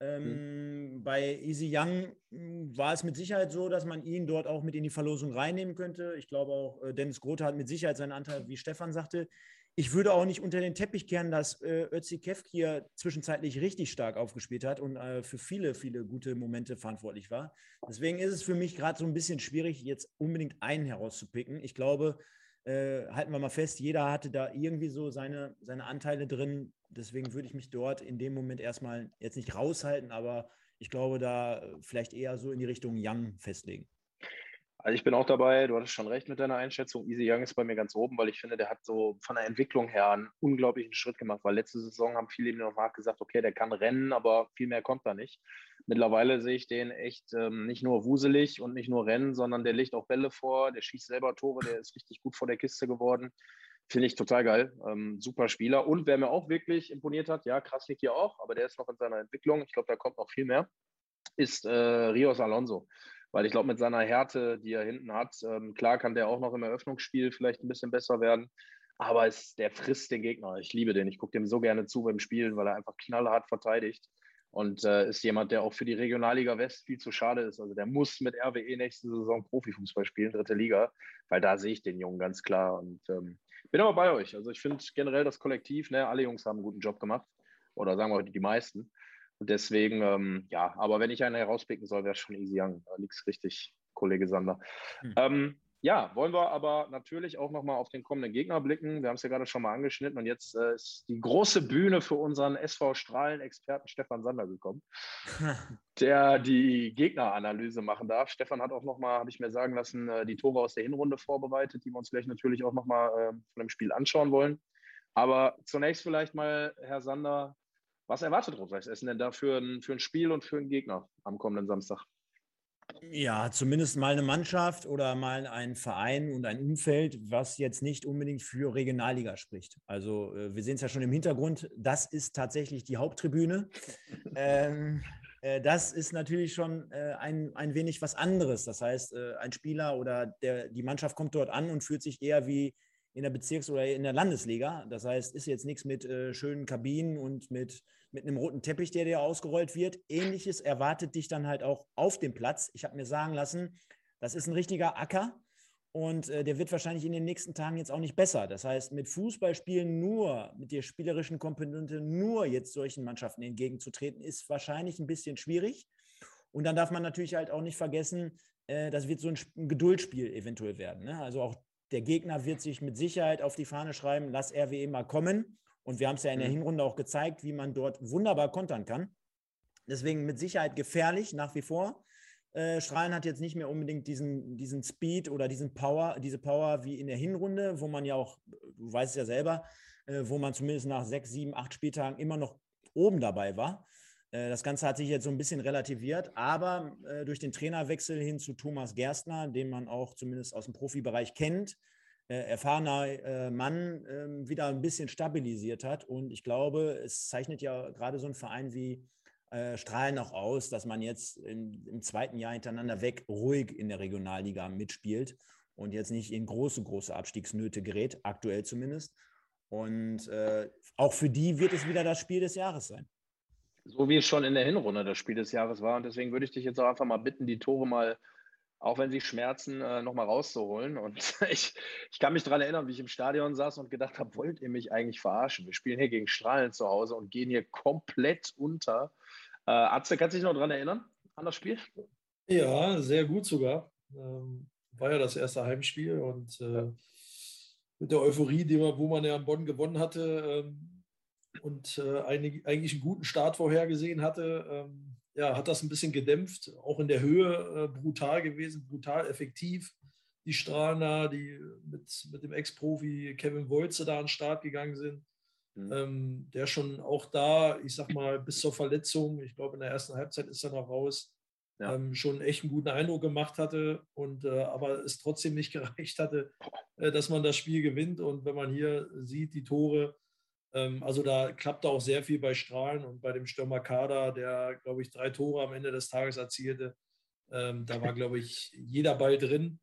Ähm, mhm. Bei Easy Young hm, war es mit Sicherheit so, dass man ihn dort auch mit in die Verlosung reinnehmen könnte. Ich glaube auch, äh, Dennis Grote hat mit Sicherheit seinen Anteil, wie Stefan sagte. Ich würde auch nicht unter den Teppich kehren, dass äh, Ötzi hier zwischenzeitlich richtig stark aufgespielt hat und äh, für viele, viele gute Momente verantwortlich war. Deswegen ist es für mich gerade so ein bisschen schwierig, jetzt unbedingt einen herauszupicken. Ich glaube, äh, halten wir mal fest, jeder hatte da irgendwie so seine, seine Anteile drin. Deswegen würde ich mich dort in dem Moment erstmal jetzt nicht raushalten, aber ich glaube, da vielleicht eher so in die Richtung Young festlegen. Also ich bin auch dabei, du hattest schon recht mit deiner Einschätzung. Easy Young ist bei mir ganz oben, weil ich finde, der hat so von der Entwicklung her einen unglaublichen Schritt gemacht, weil letzte Saison haben viele ihm noch nachgesagt, okay, der kann rennen, aber viel mehr kommt da nicht. Mittlerweile sehe ich den echt ähm, nicht nur wuselig und nicht nur rennen, sondern der legt auch Bälle vor, der schießt selber Tore, der ist richtig gut vor der Kiste geworden. Finde ich total geil. Ähm, super Spieler. Und wer mir auch wirklich imponiert hat, ja, krass liegt hier auch, aber der ist noch in seiner Entwicklung. Ich glaube, da kommt noch viel mehr, ist äh, Rios Alonso weil ich glaube, mit seiner Härte, die er hinten hat, ähm, klar kann der auch noch im Eröffnungsspiel vielleicht ein bisschen besser werden. Aber es, der frisst den Gegner. Ich liebe den. Ich gucke dem so gerne zu beim Spielen, weil er einfach knallhart verteidigt. Und äh, ist jemand, der auch für die Regionalliga West viel zu schade ist. Also der muss mit RWE nächste Saison Profifußball spielen, dritte Liga, weil da sehe ich den Jungen ganz klar. Und ähm, bin aber bei euch. Also ich finde generell das Kollektiv, ne, alle Jungs haben einen guten Job gemacht. Oder sagen wir heute die meisten. Und deswegen, ähm, ja, aber wenn ich einen herauspicken soll, wäre es schon Easy Young. Da liegt richtig, Kollege Sander. Hm. Ähm, ja, wollen wir aber natürlich auch nochmal auf den kommenden Gegner blicken. Wir haben es ja gerade schon mal angeschnitten und jetzt äh, ist die große Bühne für unseren SV Strahlen-Experten Stefan Sander gekommen, der die Gegneranalyse machen darf. Stefan hat auch nochmal, habe ich mir sagen lassen, äh, die Tore aus der Hinrunde vorbereitet, die wir uns gleich natürlich auch nochmal äh, von dem Spiel anschauen wollen. Aber zunächst vielleicht mal, Herr Sander, Was erwartet Rot-Weiß Essen denn da für ein, für ein Spiel und für einen Gegner am kommenden Samstag? Ja, zumindest mal eine Mannschaft oder mal ein Verein und ein Umfeld, was jetzt nicht unbedingt für Regionalliga spricht. Also äh, wir sehen es ja schon im Hintergrund, das ist tatsächlich die Haupttribüne. ähm, äh, das ist natürlich schon äh, ein, ein wenig was anderes. Das heißt, äh, ein Spieler oder der, die Mannschaft kommt dort an und fühlt sich eher wie in der Bezirks- oder in der Landesliga. Das heißt, ist jetzt nichts mit äh, schönen Kabinen und mit, mit einem roten Teppich, der dir ausgerollt wird. Ähnliches erwartet dich dann halt auch auf dem Platz. Ich habe mir sagen lassen, das ist ein richtiger Acker und äh, der wird wahrscheinlich in den nächsten Tagen jetzt auch nicht besser. Das heißt, mit Fußballspielen nur, mit der spielerischen Komponente nur jetzt solchen Mannschaften entgegenzutreten, ist wahrscheinlich ein bisschen schwierig. Und dann darf man natürlich halt auch nicht vergessen, äh, das wird so ein, ein Geduldspiel eventuell werden. Ne? Also auch der Gegner wird sich mit Sicherheit auf die Fahne schreiben, lass RWE mal kommen. Und wir haben es ja in der mhm. Hinrunde auch gezeigt, wie man dort wunderbar kontern kann. Deswegen mit Sicherheit gefährlich nach wie vor. Äh, Strahlen hat jetzt nicht mehr unbedingt diesen, diesen Speed oder diesen Power, diese Power wie in der Hinrunde, wo man ja auch, du weißt es ja selber, äh, wo man zumindest nach sechs, sieben, acht Spieltagen immer noch oben dabei war. Äh, das Ganze hat sich jetzt so ein bisschen relativiert, aber äh, durch den Trainerwechsel hin zu Thomas Gerstner, den man auch zumindest aus dem Profibereich kennt, erfahrener Mann, ähm, wieder ein bisschen stabilisiert hat. Und ich glaube, es zeichnet ja gerade so ein Verein wie Strahlen auch aus, dass man jetzt im, im zweiten Jahr hintereinander weg ruhig in der Regionalliga mitspielt und jetzt nicht in große, große Abstiegsnöte gerät, aktuell zumindest. Und äh, auch für die wird es wieder das Spiel des Jahres sein. So wie es schon in der Hinrunde das Spiel des Jahres war. Und deswegen würde ich dich jetzt auch einfach mal bitten, die Tore mal, auch wenn sie schmerzen, äh, nochmal rauszuholen. Und ich, ich kann mich daran erinnern, wie ich im Stadion saß und gedacht habe, wollt ihr mich eigentlich verarschen? Wir spielen hier gegen Strahlen zu Hause und gehen hier komplett unter. Äh, Atze, kannst du dich noch daran erinnern, an das Spiel? Ja, sehr gut sogar. Ähm, war ja das erste Heimspiel und äh, mit der Euphorie, die man, wo man ja in Bonn gewonnen hatte, ähm, und äh, einig, eigentlich einen guten Start vorhergesehen hatte, ähm, ja, hat das ein bisschen gedämpft. Auch in der Höhe äh, brutal gewesen, brutal effektiv. Die Strahler, die mit, mit dem Ex-Profi Kevin Wolze da an den Start gegangen sind. Mhm. Ähm, der schon auch da, ich sag mal, bis zur Verletzung, ich glaube in der ersten Halbzeit ist er noch raus, ja. ähm, schon echt einen guten Eindruck gemacht hatte und äh, aber es trotzdem nicht gereicht hatte, äh, dass man das Spiel gewinnt. Und wenn man hier sieht, die Tore, also da klappte auch sehr viel bei Strahlen und bei dem Stürmer Kader, der, glaube ich, drei Tore am Ende des Tages erzielte. Ähm, da war, glaube ich, jeder Ball drin.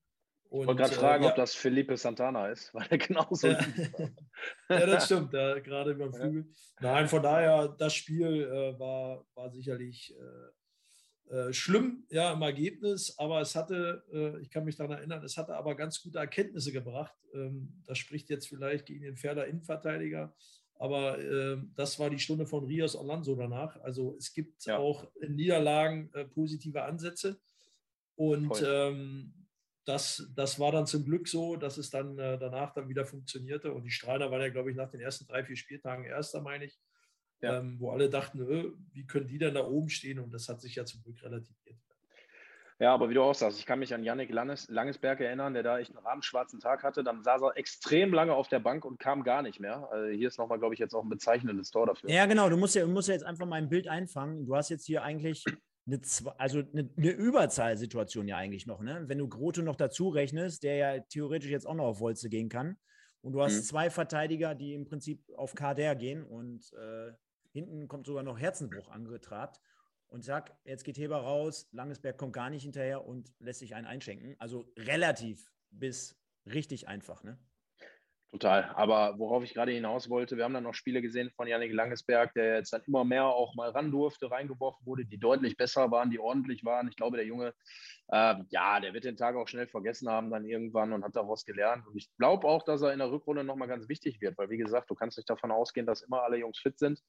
Und, ich wollte gerade fragen, äh, ja. ob das Felipe Santana ist, weil er genauso ja. ja, das stimmt, ja, gerade über den Flügel. Nein, von daher, das Spiel äh, war, war sicherlich äh, äh, schlimm, ja, im Ergebnis, aber es hatte, äh, ich kann mich daran erinnern, es hatte aber ganz gute Erkenntnisse gebracht. Ähm, das spricht jetzt vielleicht gegen den Pferder Innenverteidiger, aber äh, das war die Stunde von Rios Orlando danach. Also es gibt ja. auch in Niederlagen äh, positive Ansätze. Und ähm, das, das war dann zum Glück so, dass es dann äh, danach dann wieder funktionierte. Und die Strahler waren ja, glaube ich, nach den ersten drei, vier Spieltagen Erster, meine ich. Ja. Ähm, wo alle dachten, öh, wie können die denn da oben stehen? Und das hat sich ja zum Glück relativiert. Ja, aber wie du auch sagst, ich kann mich an Yannick Langes, Langesberg erinnern, der da echt einen rabenschwarzen Tag hatte. Dann saß er extrem lange auf der Bank und kam gar nicht mehr. Also hier ist nochmal, glaube ich, jetzt auch ein bezeichnendes Tor dafür. Ja, genau. Du musst ja, musst ja jetzt einfach mal ein Bild einfangen. Du hast jetzt hier eigentlich eine, also eine, eine Überzahlsituation ja eigentlich noch. Ne? Wenn du Grote noch dazu rechnest, der ja theoretisch jetzt auch noch auf Wolze gehen kann. Und du hast mhm. zwei Verteidiger, die im Prinzip auf Kader gehen und äh, hinten kommt sogar noch Herzenbruch angetrabt und sag, jetzt geht Heber raus, Langesberg kommt gar nicht hinterher und lässt sich einen einschenken. Also relativ bis richtig einfach, ne? Total. Aber worauf ich gerade hinaus wollte, wir haben dann noch Spiele gesehen von Janik Langesberg, der jetzt dann immer mehr auch mal ran durfte, reingeworfen wurde, die deutlich besser waren, die ordentlich waren. Ich glaube, der Junge, äh, ja, der wird den Tag auch schnell vergessen haben dann irgendwann und hat daraus gelernt. Und ich glaube auch, dass er in der Rückrunde nochmal ganz wichtig wird, weil wie gesagt, du kannst nicht davon ausgehen, dass immer alle Jungs fit sind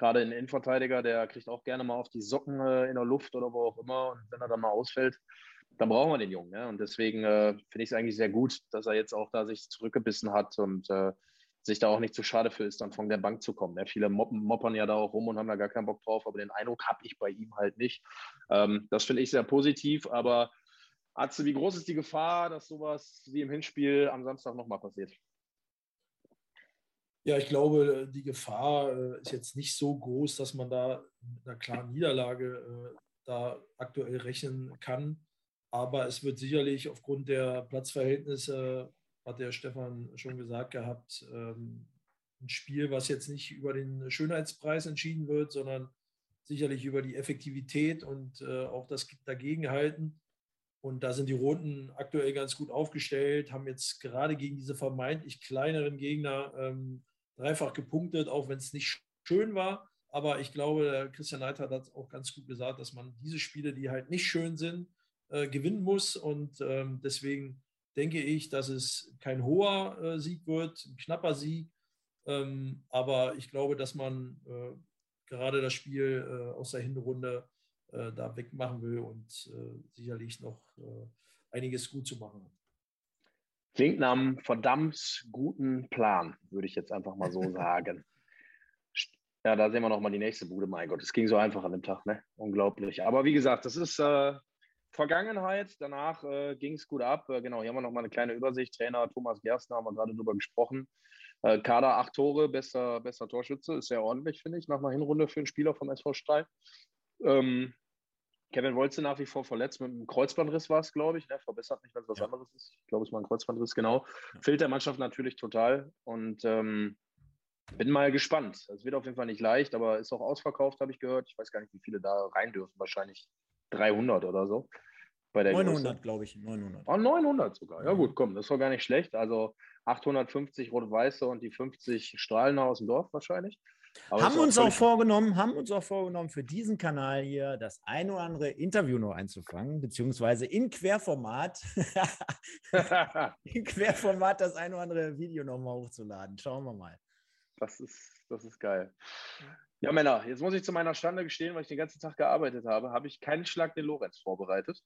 gerade ein Innenverteidiger, der kriegt auch gerne mal auf die Socken äh, in der Luft oder wo auch immer. Und wenn er dann mal ausfällt, dann brauchen wir den Jungen. Ja? Und deswegen äh, finde ich es eigentlich sehr gut, dass er jetzt auch da sich zurückgebissen hat und äh, sich da auch nicht zu schade für ist, dann von der Bank zu kommen. Ja? Viele moppen, moppern ja da auch rum und haben da gar keinen Bock drauf, aber den Eindruck habe ich bei ihm halt nicht. Ähm, das finde ich sehr positiv, aber Atze, wie groß ist die Gefahr, dass sowas wie im Hinspiel am Samstag nochmal passiert? Ja, ich glaube, die Gefahr äh, ist jetzt nicht so groß, dass man da mit einer klaren Niederlage äh, da aktuell rechnen kann. Aber es wird sicherlich aufgrund der Platzverhältnisse, hat der Stefan schon gesagt gehabt, ähm, ein Spiel, was jetzt nicht über den Schönheitspreis entschieden wird, sondern sicherlich über die Effektivität und äh, auch das Dagegenhalten. Und da sind die Roten aktuell ganz gut aufgestellt, haben jetzt gerade gegen diese vermeintlich kleineren Gegner ähm, dreifach gepunktet, auch wenn es nicht schön war. Aber ich glaube, Christian Neidhardt hat auch ganz gut gesagt, dass man diese Spiele, die halt nicht schön sind, äh, gewinnen muss. Und ähm, deswegen denke ich, dass es kein hoher äh, Sieg wird, ein knapper Sieg. Ähm, aber ich glaube, dass man äh, gerade das Spiel äh, aus der Hinrunde äh, da wegmachen will und äh, sicherlich noch einiges gut zu machen hat. Klingt nach einem verdammt guten Plan, würde ich jetzt einfach mal so sagen. Ja, da sehen wir nochmal die nächste Bude. Mein Gott, es ging so einfach an dem Tag, ne? Unglaublich. Aber wie gesagt, das ist äh, Vergangenheit. Danach äh, ging es gut ab. Äh, genau, hier haben wir nochmal eine kleine Übersicht. Trainer Thomas Gerstner haben wir gerade drüber gesprochen. Äh, Kader acht Tore, bester, bester Torschütze. Ist sehr ordentlich, finde ich, nach einer Hinrunde für einen Spieler vom SV Stahl. Ähm, Kevin Wolze nach wie vor verletzt mit einem Kreuzbandriss war es, glaube ich. Ne? Verbessert nicht, wenn es was ja. anderes ist. Ich glaube, es war ein Kreuzbandriss, genau. Ja. Fehlt der Mannschaft natürlich total. Und ähm, bin mal gespannt. Es wird auf jeden Fall nicht leicht, aber ist auch ausverkauft, habe ich gehört. Ich weiß gar nicht, wie viele da rein dürfen. Wahrscheinlich 300 oder so. Bei der 900, glaube ich. 900. Oh, 900 sogar. Ja, gut, komm, das war gar nicht schlecht. Also 850 Rot-Weiße und die 50 Strahlener aus dem Dorf wahrscheinlich. Aber haben uns auch vorgenommen, haben uns auch vorgenommen, für diesen Kanal hier das ein oder andere Interview noch einzufangen, beziehungsweise in Querformat, in Querformat das ein oder andere Video nochmal hochzuladen. Schauen wir mal. Das ist, das ist geil. Ja, Männer, jetzt muss ich zu meiner Stande gestehen, weil ich den ganzen Tag gearbeitet habe, habe ich keinen Schlag den Lorenz vorbereitet.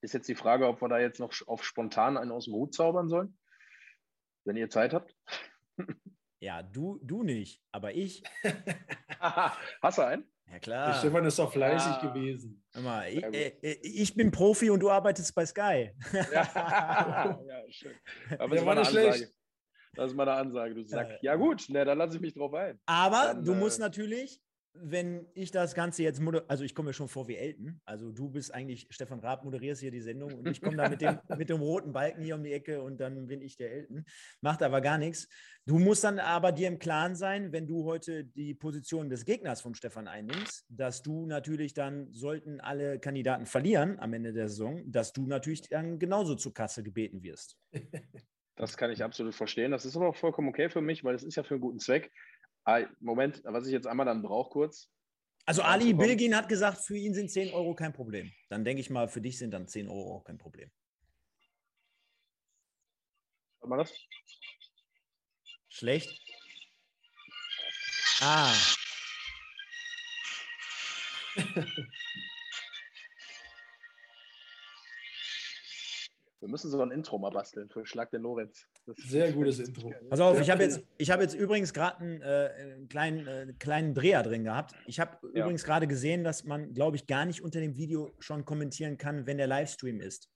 Ist jetzt die Frage, ob wir da jetzt noch auf spontan einen aus dem Hut zaubern sollen, wenn ihr Zeit habt. Ja, du, du nicht, aber ich. Hast du einen? Ja, klar. Der Stefan ist doch fleißig ah. gewesen. Mal, ich, äh, ich, bin Profi und du arbeitest bei Sky. ja, ja schön. Aber das war eine Ansage. Das ist meine Ansage. Du sagst, äh, ja gut, ne, dann lasse ich mich drauf ein. Aber dann, du äh, musst natürlich wenn ich das Ganze jetzt, also ich komme mir schon vor wie Elton, also du bist eigentlich, Stefan Raab moderierst hier die Sendung und ich komme da mit dem, mit dem roten Balken hier um die Ecke und dann bin ich der Elton. Macht aber gar nichts. Du musst dann aber dir im Klaren sein, wenn du heute die Position des Gegners vom Stefan einnimmst, dass du natürlich dann, sollten alle Kandidaten verlieren am Ende der Saison, dass du natürlich dann genauso zur Kasse gebeten wirst. Das kann ich absolut verstehen. Das ist aber auch vollkommen okay für mich, weil es ist ja für einen guten Zweck. Ah, Moment, was ich jetzt einmal dann brauche kurz. Also Ali Bilgin hat gesagt, für ihn sind 10 Euro kein Problem. Dann denke ich mal, für dich sind dann 10 Euro auch kein Problem. Hat man das? Schlecht? Ah. Wir müssen so ein Intro mal basteln für Schlag den Lorenz. Sehr gutes Intro. Pass auf, ich habe jetzt, hab jetzt übrigens gerade einen, äh, einen, kleinen, äh, kleinen Dreher drin gehabt. Ich habe ja. übrigens gerade gesehen, dass man, glaube ich, gar nicht unter dem Video schon kommentieren kann, wenn der Livestream ist.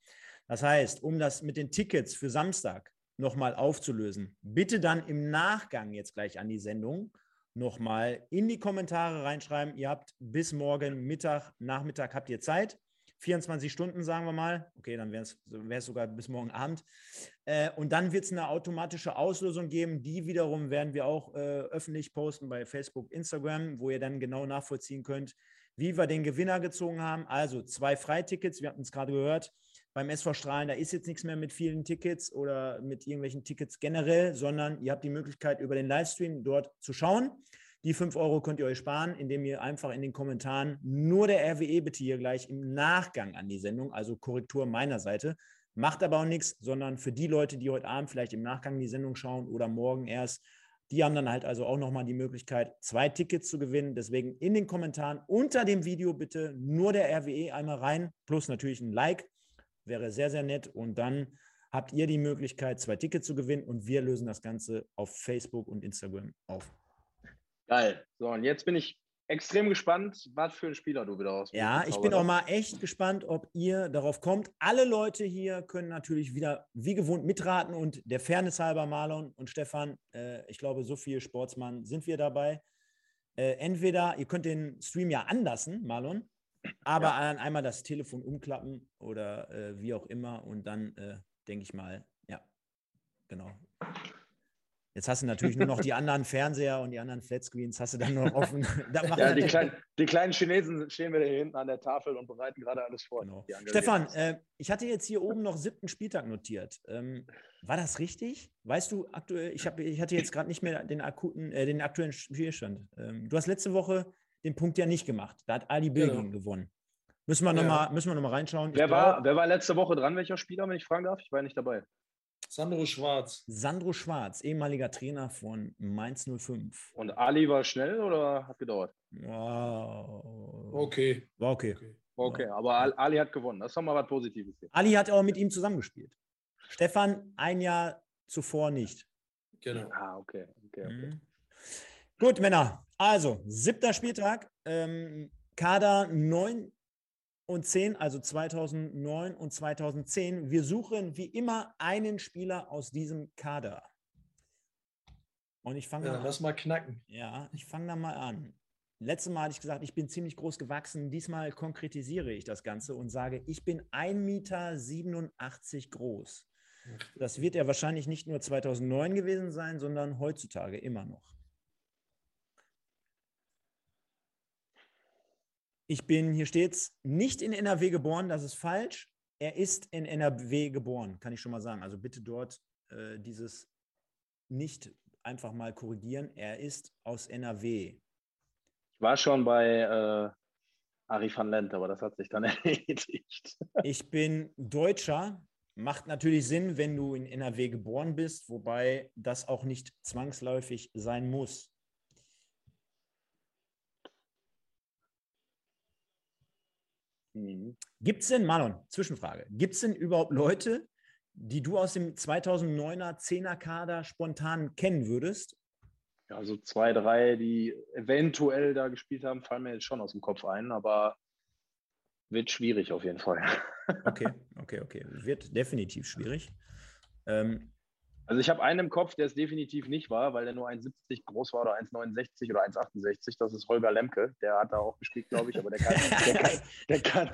Das heißt, um das mit den Tickets für Samstag nochmal aufzulösen, bitte dann im Nachgang jetzt gleich an die Sendung nochmal in die Kommentare reinschreiben. Ihr habt bis morgen Mittag, Nachmittag habt ihr Zeit 24 Stunden, sagen wir mal. Okay, dann wäre es sogar bis morgen Abend. Äh, und dann wird es eine automatische Auslösung geben. Die wiederum werden wir auch äh, öffentlich posten bei Facebook, Instagram, wo ihr dann genau nachvollziehen könnt, wie wir den Gewinner gezogen haben. Also zwei Freitickets, wir hatten es gerade gehört. Beim SV Strahlen, da ist jetzt nichts mehr mit vielen Tickets oder mit irgendwelchen Tickets generell, sondern ihr habt die Möglichkeit, über den Livestream dort zu schauen. Die 5 Euro könnt ihr euch sparen, indem ihr einfach in den Kommentaren nur der RWE bitte hier gleich im Nachgang an die Sendung, also Korrektur meiner Seite. Macht aber auch nichts, sondern für die Leute, die heute Abend vielleicht im Nachgang die Sendung schauen oder morgen erst, die haben dann halt also auch nochmal die Möglichkeit, zwei Tickets zu gewinnen. Deswegen in den Kommentaren unter dem Video bitte nur der RWE einmal rein, plus natürlich ein Like. Wäre sehr, sehr nett. Und dann habt ihr die Möglichkeit, zwei Tickets zu gewinnen und wir lösen das Ganze auf Facebook und Instagram auf. Geil. So, und jetzt bin ich extrem gespannt, was für ein Spieler du wieder aus. Ja, ich bin auch mal echt gespannt, ob ihr darauf kommt. Alle Leute hier können natürlich wieder wie gewohnt mitraten und der Fairness halber Marlon und Stefan, äh, ich glaube, so viel Sportsmann sind wir dabei. Äh, entweder ihr könnt den Stream ja anlassen, Marlon, aber ja. einmal das Telefon umklappen oder äh, wie auch immer und dann äh, denke ich mal, ja, genau. Jetzt hast du natürlich nur noch die anderen Fernseher und die anderen Flatscreens hast du dann nur offen. ja, die, kleinen, die kleinen Chinesen stehen wieder hier hinten an der Tafel und bereiten gerade alles vor. Genau. Stefan, äh, ich hatte jetzt hier oben noch siebten Spieltag notiert. Ähm, war das richtig? Weißt du aktuell, ich, hab, ich hatte jetzt gerade nicht mehr den, akuten, äh, den aktuellen Spielstand. Ähm, du hast letzte Woche den Punkt ja nicht gemacht. Da hat Ali Bilgin genau. gewonnen. Müssen wir nochmal ja. noch reinschauen. Wer war, wer war letzte Woche dran? Welcher Spieler, wenn ich fragen darf? Ich war ja nicht dabei. Sandro Schwarz. Sandro Schwarz, ehemaliger Trainer von Mainz 05. Und Ali war schnell oder hat gedauert? Wow. Okay. War okay. Okay, okay ja. aber Ali hat gewonnen. Das ist doch was Positives. Hier. Ali hat auch mit ihm zusammengespielt. Stefan ein Jahr zuvor nicht. Genau. Ah, okay. okay, okay. Mhm. Gut, Männer. Also, siebter Spieltag. Ähm, Kader 9, 2010, also 2009 und 2010. Wir suchen wie immer einen Spieler aus diesem Kader. Und ich fange ja, an. Lass mal knacken. Ja, ich fange da mal an. Letztes Mal hatte ich gesagt, ich bin ziemlich groß gewachsen. Diesmal konkretisiere ich das Ganze und sage, ich bin 1,87 Meter groß. Das wird er wahrscheinlich nicht nur 2009 gewesen sein, sondern heutzutage immer noch. Ich bin, hier steht's, nicht in NRW geboren, das ist falsch. Er ist in NRW geboren, kann ich schon mal sagen. Also bitte dort äh, dieses nicht einfach mal korrigieren. Er ist aus NRW. Ich war schon bei äh, Ari van Lent, aber das hat sich dann erledigt. ich bin Deutscher. Macht natürlich Sinn, wenn du in NRW geboren bist, wobei das auch nicht zwangsläufig sein muss. Mhm. Gibt es denn, Marlon, Zwischenfrage, gibt es denn überhaupt Leute, die du aus dem 2009er 10er Kader spontan kennen würdest? Ja, so zwei, drei, die eventuell da gespielt haben, fallen mir jetzt schon aus dem Kopf ein, aber wird schwierig auf jeden Fall. Okay, okay, okay. Wird definitiv schwierig. Ähm, also ich habe einen im Kopf, der es definitiv nicht war, weil der nur 1,70 groß war oder 1,69 oder 1,68. Das ist Holger Lemke. Der hat da auch gespielt, glaube ich, aber der kann der kann,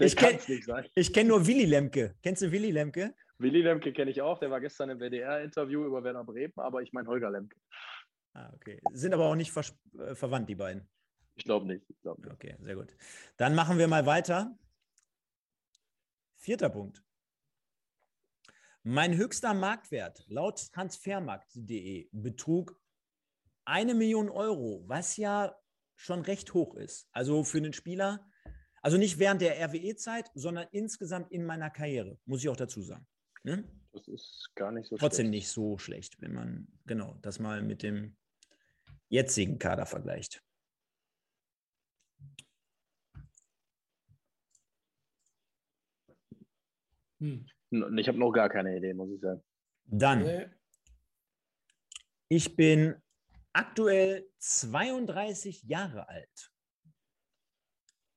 der kenn, nicht sein. Ich kenne nur Willy Lemke. Kennst du Willy Lemke? Willy Lemke kenne ich auch. Der war gestern im WDR-Interview über Werner Bremen, aber ich meine Holger Lemke. Ah, okay. Sind aber auch nicht ver äh, verwandt, die beiden. Ich glaube nicht. Ich glaub nicht. Okay, sehr gut. Dann machen wir mal weiter. Vierter Punkt. Mein höchster Marktwert laut transfermarkt.de betrug eine Million Euro, was ja schon recht hoch ist. Also für einen Spieler, also nicht während der RWE-Zeit, sondern insgesamt in meiner Karriere, muss ich auch dazu sagen. Ne? Das ist gar nicht so Trotzdem schlecht. nicht so schlecht, wenn man genau das mal mit dem jetzigen Kader vergleicht. Hm. Ich habe noch gar keine Idee, muss ich sagen. Dann. Ich bin aktuell 32 Jahre alt.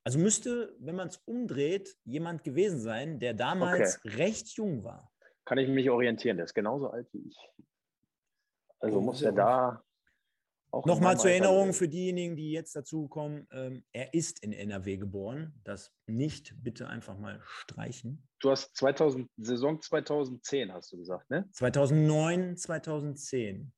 Also müsste, wenn man es umdreht, jemand gewesen sein, der damals okay. recht jung war. Kann ich mich orientieren? Der ist genauso alt wie ich. Also oh, muss er da Nochmal zur Erinnerung für diejenigen, die jetzt dazukommen, ähm, er ist in NRW geboren. Das nicht bitte einfach mal streichen. Du hast 2000, Saison 2010, hast du gesagt, ne? 2009, 2010.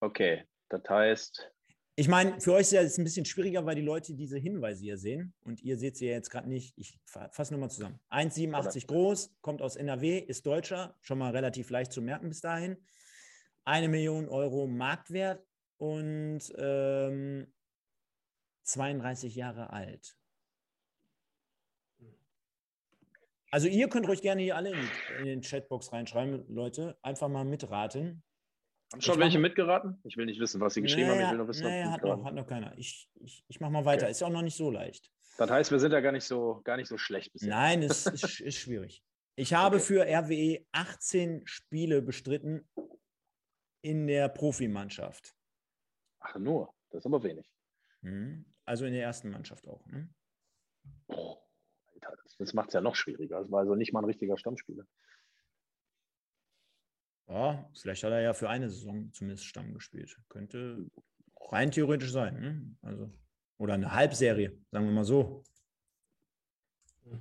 Okay, das heißt. Ich meine, für euch ist es ein bisschen schwieriger, weil die Leute diese Hinweise hier sehen und ihr seht sie ja jetzt gerade nicht. Ich fasse nochmal zusammen. 1,87 groß, kommt aus NRW, ist Deutscher, schon mal relativ leicht zu merken bis dahin. Eine Million Euro Marktwert, und ähm, 32 Jahre alt. Also ihr könnt euch gerne hier alle in, in den Chatbox reinschreiben, Leute. Einfach mal mitraten. Haben schon ich welche mitgeraten? Ich will nicht wissen, was sie geschrieben naja, haben. Ich will nur wissen, naja, hat, noch, hat noch keiner. Ich, ich, ich mache mal weiter. Okay. Ist ja auch noch nicht so leicht. Das heißt, wir sind ja gar nicht so, gar nicht so schlecht bisher. Nein, es ist, ist schwierig. Ich habe okay. für RWE 18 Spiele bestritten in der Profimannschaft. Ach, nur. Das ist aber wenig. Mhm. also in der ersten Mannschaft auch. Ne? Boah, Alter, das, das macht es ja noch schwieriger. Das war also nicht mal ein richtiger Stammspieler. Ja, vielleicht hat er ja für eine Saison zumindest Stamm gespielt. Könnte rein theoretisch sein. Ne? Also, oder eine Halbserie, sagen wir mal so.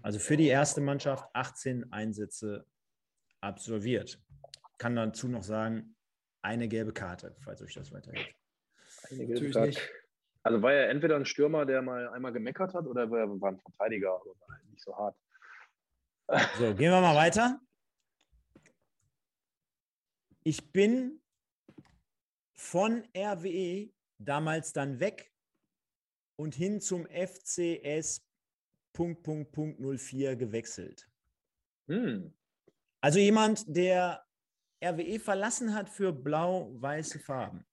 Also für die erste Mannschaft 18 Einsätze absolviert. Kann dazu noch sagen, eine gelbe Karte, falls euch das weiterhilft. Natürlich nicht. Also war er entweder ein Stürmer, der mal einmal gemeckert hat, oder war er ein Verteidiger, aber war halt nicht so hart. So, gehen wir mal weiter. Ich bin von RWE damals dann weg und hin zum FCS Punkt, Punkt, Punkt 04 gewechselt. Hm. Also jemand, der RWE verlassen hat für blau-weiße Farben.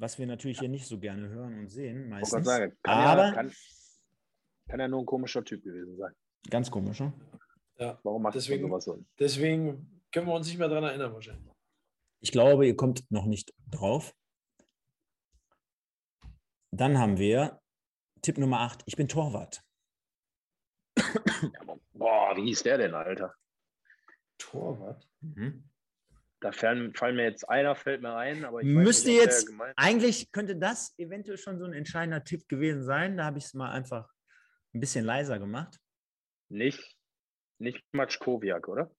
Was wir natürlich hier nicht so gerne hören und sehen, meistens. sagen, kann, Aber ja, kann, kann ja nur ein komischer Typ gewesen sein. ganz komisch, ne? Ja, Warum macht Deswegen- sowas so? deswegen können wir uns nicht mehr daran erinnern wahrscheinlich. Ich glaube, ihr kommt noch nicht drauf. Dann haben wir Tipp Nummer 8. Ich bin Torwart. Ja, boah, wie hieß der denn, Alter? Torwart. Mhm. Da fallen, fallen mir jetzt einer, fällt mir ein, aber ich Müsste weiß nicht, jetzt- Eigentlich könnte das eventuell schon so ein entscheidender Tipp gewesen sein. Da habe ich es mal einfach ein bisschen leiser gemacht. Nicht, nicht Matschkowiak, oder?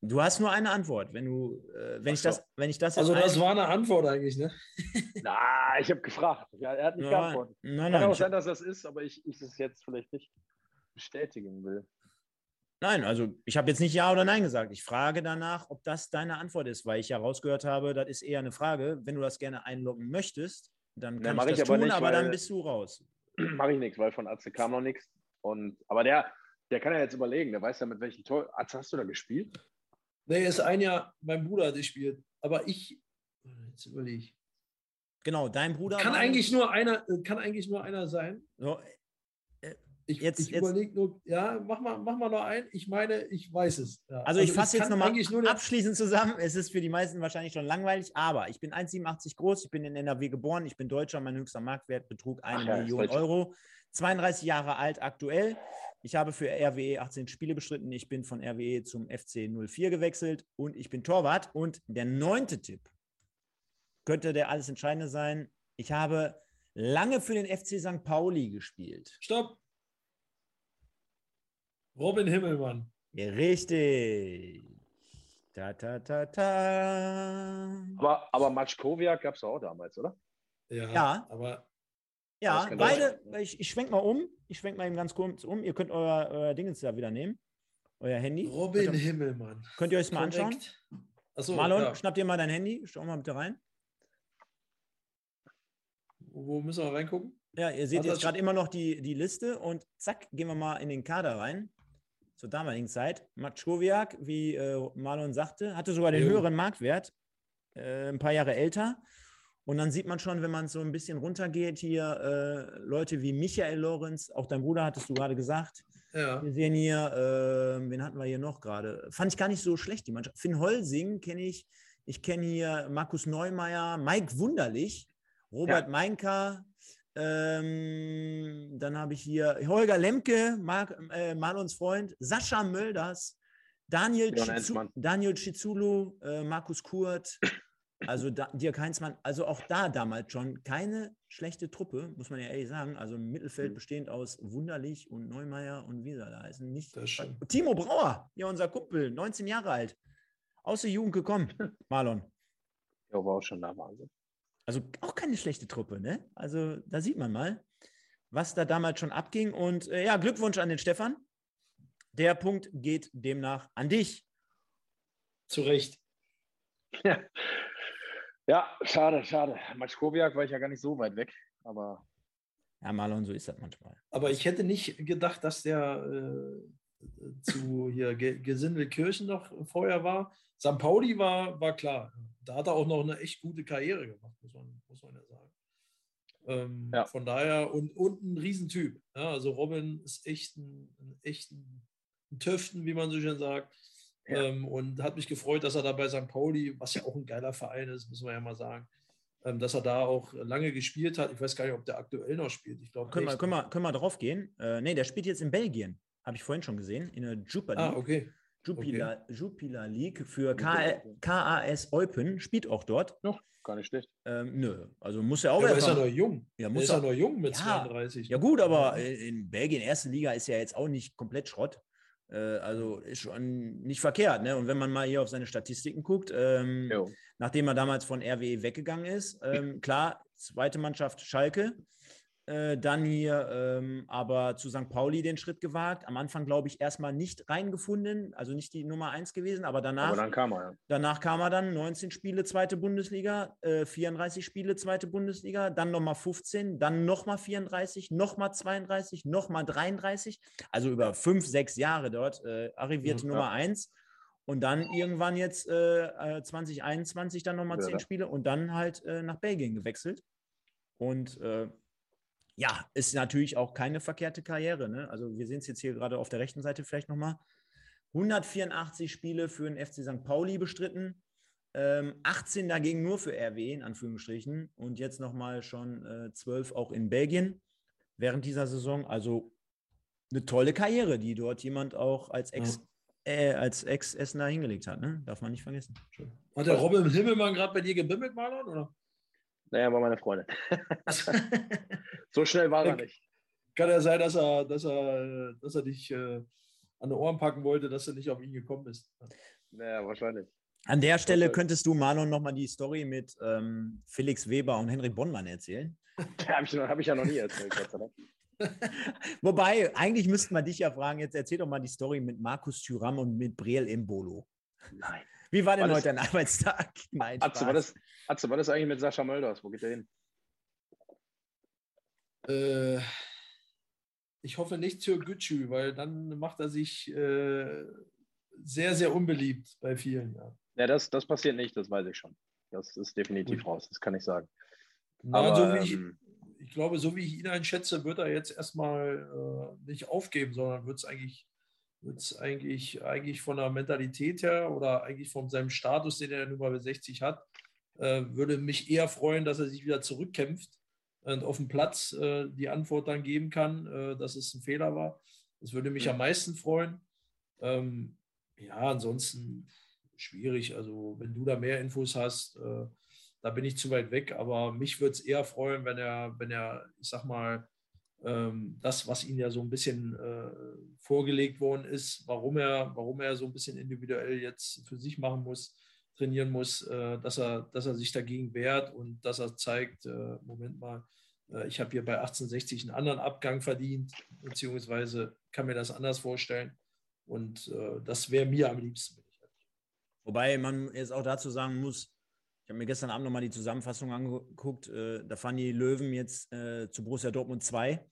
Du hast nur eine Antwort. Wenn du, äh, wenn ich so. das, wenn ich das jetzt Also das war eine Antwort eigentlich, ne? Na, ich habe gefragt. Ja, er hat nicht Ja, geantwortet. Nein, Kann nein, auch sein, dass das ist, aber ich, ich es jetzt vielleicht nicht bestätigen will. Nein, also ich habe jetzt nicht Ja oder Nein gesagt. Ich frage danach, ob das deine Antwort ist, weil ich ja rausgehört habe, das ist eher eine Frage. Wenn du das gerne einloggen möchtest, dann Ne, kann mach ich ich das aber tun, nicht, aber dann bist du raus. Mache ich nichts, weil von Atze kam noch nichts. Und, aber der, der kann ja jetzt überlegen, der weiß ja, mit welchem Tor. Atze, hast du da gespielt? Nee, ist ein Jahr, mein Bruder hat gespielt. Aber ich, jetzt überlege ich. Genau, dein Bruder. Kann eigentlich nur einer, äh, kann eigentlich nur einer sein. So, Ich, Jetzt- ich jetzt- überlege nur, ja, mach mal, mach mal noch ein. Ich meine, ich weiß es. Ja. Also ich es fasse jetzt nochmal abschließend zusammen. Es ist für die meisten wahrscheinlich schon langweilig, aber ich bin 1,87 groß, ich bin in NRW geboren, ich bin Deutscher, mein höchster Marktwert betrug eine Ach ja, Million Deutscher. Euro. 32 Jahre alt aktuell. Ich habe für RWE 18 Spiele bestritten. Ich bin von RWE zum FC 04 gewechselt und ich bin Torwart. Und der neunte Tipp könnte der alles Entscheidende sein. Ich habe lange für den FC St. Pauli gespielt. Stopp. Robin Himmelmann. Ja, richtig. Ta, ta, ta, ta. Aber, aber Matschkowiak gab es auch damals, oder? Ja, Ja. aber Ja, beide, ich, ich schwenk mal um. Ich schwenk mal eben ganz kurz um. Ihr könnt euer, euer Dingens da wieder nehmen. Euer Handy. Robin könnt, ihr, Himmelmann. könnt ihr euch mal anschauen? Achso, Marlon, ja. schnapp dir mal dein Handy. Schau mal bitte rein. Wo müssen wir reingucken? Ja, ihr seht Also jetzt gerade immer noch die, die Liste und zack, gehen wir mal in den Kader rein. Zur damaligen Zeit. Matschkowiak, wie äh, Marlon sagte, hatte sogar den Jo. höheren Marktwert. Äh, ein paar Jahre älter. Und dann sieht man schon, wenn man so ein bisschen runtergeht, hier äh, Leute wie Michael Lorenz, auch dein Bruder hattest du gerade gesagt, Ja. Wir sehen hier, äh, wen hatten wir hier noch gerade? Fand ich gar nicht so schlecht, die Mannschaft. Finn Holsing kenne ich. Ich kenne hier Markus Neumeier, Mike Wunderlich, Robert Meinka. Ähm, dann habe ich hier Holger Lemke, Mark, äh, Marlons Freund, Sascha Mölders, Daniel, Chizu. Daniel Chizulu, äh, Markus Kurt, also da, Dirk Heinzmann. Also auch da damals schon keine schlechte Truppe, muss man ja ehrlich sagen. Also im Mittelfeld Mhm. bestehend aus Wunderlich und Neumeier und wie sie alle heißen. Nicht. Timo Brauer, ja, unser Kumpel, 19 Jahre alt. Aus der Jugend gekommen, Marlon. Ja, war auch schon da Wahnsinn. Also auch keine schlechte Truppe, ne? Also da sieht man mal, was da damals schon abging. Und äh, ja, Glückwunsch an den Stefan. Der Punkt geht demnach an dich. Zu Recht. Ja, ja schade, schade. Matschkowiak war ich ja gar nicht so weit weg, aber Ja, Marlon, so ist das manchmal. Aber ich hätte nicht gedacht, dass der äh, zu hier Ge- Gesindelkirchen noch vorher war. St. Pauli war, war klar. Da hat er auch noch eine echt gute Karriere gemacht, muss man, muss man ja sagen. Ähm, Ja. Von daher, und, und ein Riesentyp. Ja, also Robin ist echt ein, ein, echt ein, ein Töften, wie man so schön sagt. Ja. Ähm, und hat mich gefreut, dass er da bei St. Pauli, was ja auch ein geiler Verein ist, müssen wir ja mal sagen, ähm, dass er da auch lange gespielt hat. Ich weiß gar nicht, ob der aktuell noch spielt. Ich glaube, können, wir, können, wir, können wir drauf gehen? Äh, nee, der spielt jetzt in Belgien. Habe ich vorhin schon gesehen, in der League. Ah, okay. Jupiler, okay. Jupiler League für KAS Eupen, spielt auch dort. Noch gar nicht schlecht. Ähm, nö, also muss er auch. Ja, aber ist er noch jung? Ja, muss ist er noch jung mit ja, 32. Ja, gut, aber in Belgien, erste Liga, ist ja jetzt auch nicht komplett Schrott. Äh, also ist schon nicht verkehrt. Ne? Und wenn man mal hier auf seine Statistiken guckt, ähm, nachdem er damals von RWE weggegangen ist, ähm, klar, zweite Mannschaft Schalke, äh, dann hier ähm, aber zu St. Pauli den Schritt gewagt. Am Anfang, glaube ich, erstmal nicht reingefunden, also nicht die Nummer 1 gewesen, aber danach. Aber dann kam er, ja. Danach kam er dann 19 Spiele, zweite Bundesliga, äh, 34 Spiele, zweite Bundesliga, dann nochmal 15, dann nochmal 34, nochmal 32, nochmal 33. Also über fünf, sechs Jahre dort äh, arrivierte mhm, Nummer 1. Und dann irgendwann jetzt äh, 2021 äh, dann nochmal ja. 10 Spiele und dann halt äh, nach Belgien gewechselt. Und äh, ja, ist natürlich auch keine verkehrte Karriere. Ne? Also wir sehen es jetzt hier gerade auf der rechten Seite vielleicht nochmal. 184 Spiele für den FC St. Pauli bestritten, ähm, 18 dagegen nur für RW in Anführungsstrichen und jetzt nochmal schon äh, 12 auch in Belgien während dieser Saison. Also eine tolle Karriere, die dort jemand auch als Ex, ja. äh, als Ex-Essener hingelegt hat. Ne? Darf man nicht vergessen. Hat der Robin Himmelmann gerade bei dir gebimmelt, Marlon? Oder? Naja, war meine Freundin. so schnell war er nicht. Kann ja sein, dass er, dass er, dass er dich äh, an die Ohren packen wollte, dass er nicht auf ihn gekommen ist. Naja, wahrscheinlich. An der Stelle könntest du Marlon nochmal die Story mit ähm, Felix Weber und Henry Bonnmann erzählen. Habe ich, hab ich ja noch nie erzählt, Wobei, eigentlich müssten wir dich ja fragen, jetzt erzähl doch mal die Story mit Markus Thüram und mit Briel Imbolo. Nein. Wie war denn war heute dein Arbeitstag? Nein, Atze, war das, Atze, war das eigentlich mit Sascha Mölders? Wo geht der hin? Äh, ich hoffe nicht zur Gütschü, weil dann macht er sich äh, sehr, sehr unbeliebt bei vielen. Ja, ja das, das passiert nicht, das weiß ich schon. Das ist definitiv Gut. raus, das kann ich sagen. Na, Aber, so ich, ähm, ich, glaube, so wie ich ihn einschätze, wird er jetzt erstmal äh, nicht aufgeben, sondern wird es eigentlich wird eigentlich, eigentlich von der Mentalität her oder eigentlich von seinem Status, den er nun mal bei 60 hat, äh, würde mich eher freuen, dass er sich wieder zurückkämpft und auf dem Platz äh, die Antwort dann geben kann, äh, dass es ein Fehler war. Das würde mich am meisten freuen. Ähm, ja, ansonsten schwierig. Also, wenn du da mehr Infos hast, äh, da bin ich zu weit weg. Aber mich würde es eher freuen, wenn er, wenn er, ich sag mal, ähm, das, was ihm ja so ein bisschen äh, vorgelegt worden ist, warum er, warum er so ein bisschen individuell jetzt für sich machen muss, trainieren muss, äh, dass, er, dass er sich dagegen wehrt und dass er zeigt, äh, Moment mal, ich habe hier bei 1860 einen anderen Abgang verdient, beziehungsweise kann mir das anders vorstellen. Und äh, das wäre mir am liebsten. Wobei man jetzt auch dazu sagen muss, ich habe mir gestern Abend nochmal die Zusammenfassung angeguckt. Äh, da fahren die Löwen jetzt äh, zu Borussia Dortmund 2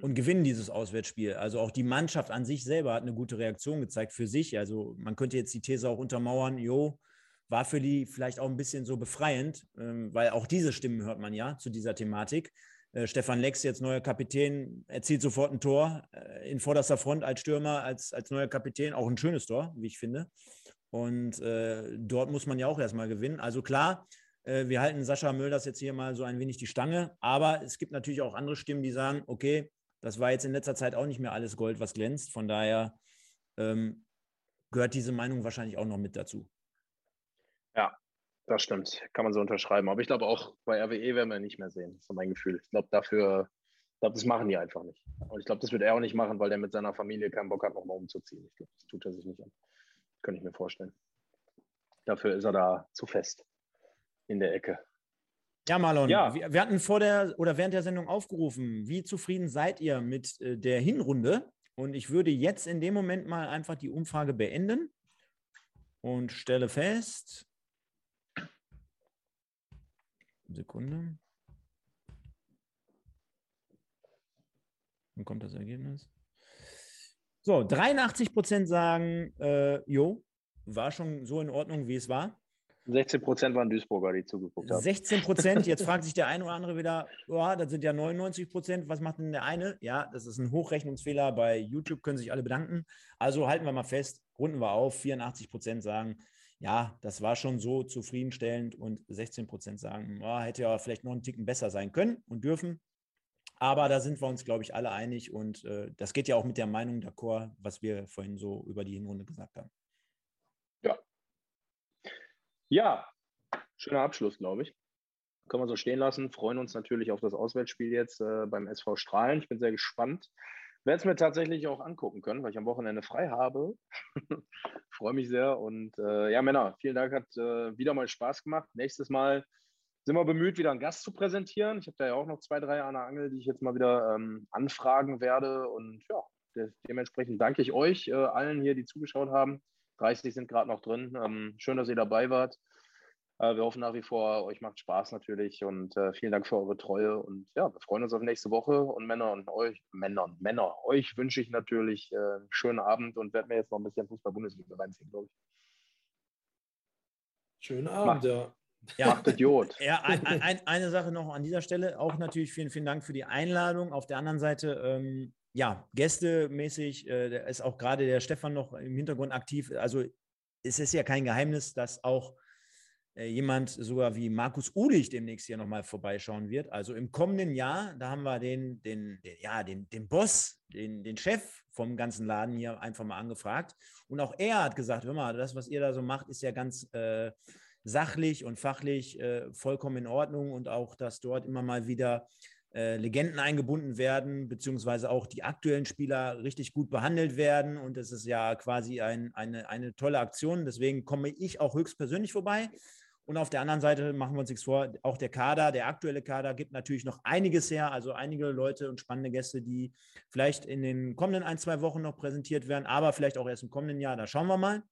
und gewinnen dieses Auswärtsspiel. Also auch die Mannschaft an sich selber hat eine gute Reaktion gezeigt für sich. Also man könnte jetzt die These auch untermauern, jo, war für die vielleicht auch ein bisschen so befreiend, ähm, weil auch diese Stimmen hört man ja zu dieser Thematik. Äh, Stefan Lex, jetzt neuer Kapitän, erzielt sofort ein Tor äh, in vorderster Front als Stürmer, als, als neuer Kapitän. Auch ein schönes Tor, wie ich finde. Und äh, dort muss man ja auch erstmal gewinnen. Also klar, äh, wir halten Sascha Mölders jetzt hier mal so ein wenig die Stange, aber es gibt natürlich auch andere Stimmen, die sagen, okay, das war jetzt in letzter Zeit auch nicht mehr alles Gold, was glänzt. Von daher ähm, gehört diese Meinung wahrscheinlich auch noch mit dazu. Ja, das stimmt. Kann man so unterschreiben. Aber ich glaube auch bei RWE werden wir nicht mehr sehen. Das ist so mein Gefühl. Ich glaube, dafür, ich glaube, das machen die einfach nicht. Und ich glaube, das wird er auch nicht machen, weil der mit seiner Familie keinen Bock hat, nochmal umzuziehen. Ich glaube, das tut er sich nicht an. Könnte ich mir vorstellen. Dafür ist er da zu fest in der Ecke. Ja, Marlon, ja. Wir, hatten vor der oder während der Sendung aufgerufen, wie zufrieden seid ihr mit äh, der Hinrunde? Und ich würde jetzt in dem Moment mal einfach die Umfrage beenden und stelle fest. Sekunde. Dann kommt das Ergebnis. So, 83 Prozent sagen, äh, jo, war schon so in Ordnung, wie es war. 16 Prozent waren Duisburger, die zugeguckt haben. 16 Prozent, jetzt fragt sich der eine oder andere wieder, oh, das sind ja 99 Prozent, was macht denn der eine? Ja, das ist ein Hochrechnungsfehler, bei YouTube können sich alle bedanken. Also halten wir mal fest, runden wir auf, 84 Prozent sagen, ja, das war schon so zufriedenstellend und 16 Prozent sagen, oh, hätte ja vielleicht noch einen Ticken besser sein können und dürfen. Aber da sind wir uns, glaube ich, alle einig und äh, das geht ja auch mit der Meinung d'accord, was wir vorhin so über die Hinrunde gesagt haben. Ja. Ja, schöner Abschluss, glaube ich. Können wir so stehen lassen. Freuen uns natürlich auf das Auswärtsspiel jetzt äh, beim SV Strahlen. Ich bin sehr gespannt. Werde es mir tatsächlich auch angucken können, weil ich am Wochenende frei habe. Freue mich sehr. Und äh, ja, Männer, vielen Dank, hat äh, wieder mal Spaß gemacht. Nächstes Mal sind wir bemüht, wieder einen Gast zu präsentieren. Ich habe da ja auch noch zwei, drei an der Angel, die ich jetzt mal wieder ähm, anfragen werde. Und ja, de dementsprechend danke ich euch äh, allen hier, die zugeschaut haben. 30 sind gerade noch drin. Ähm, schön, dass ihr dabei wart. Äh, wir hoffen nach wie vor, euch macht Spaß natürlich und äh, vielen Dank für eure Treue und ja, wir freuen uns auf nächste Woche und Männer und euch, Männer und Männer, euch wünsche ich natürlich äh, einen schönen Abend und werde mir jetzt noch ein bisschen Fußball-Bundesliga reinziehen, glaube ich. Schönen Abend, Macht, ja. Ja, Macht Idiot. ja ein, ein, eine Sache noch an dieser Stelle, auch natürlich vielen, vielen Dank für die Einladung. Auf der anderen Seite, ähm, ja, gästemäßig äh, ist auch gerade der Stefan noch im Hintergrund aktiv. Also es ist ja kein Geheimnis, dass auch jemand sogar wie Markus Ulich demnächst hier nochmal vorbeischauen wird. Also im kommenden Jahr, da haben wir den, den, den, ja, den, den Boss, den, den Chef vom ganzen Laden hier einfach mal angefragt. Und auch er hat gesagt, hör mal, das, was ihr da so macht, ist ja ganz äh, sachlich und fachlich äh, vollkommen in Ordnung und auch, dass dort immer mal wieder äh, Legenden eingebunden werden, beziehungsweise auch die aktuellen Spieler richtig gut behandelt werden. Und das ist ja quasi ein, eine, eine tolle Aktion. Deswegen komme ich auch höchstpersönlich vorbei. Und auf der anderen Seite machen wir uns nichts vor, auch der Kader, der aktuelle Kader gibt natürlich noch einiges her, also einige Leute und spannende Gäste, die vielleicht in den kommenden ein, zwei Wochen noch präsentiert werden, aber vielleicht auch erst im kommenden Jahr. Da schauen wir mal.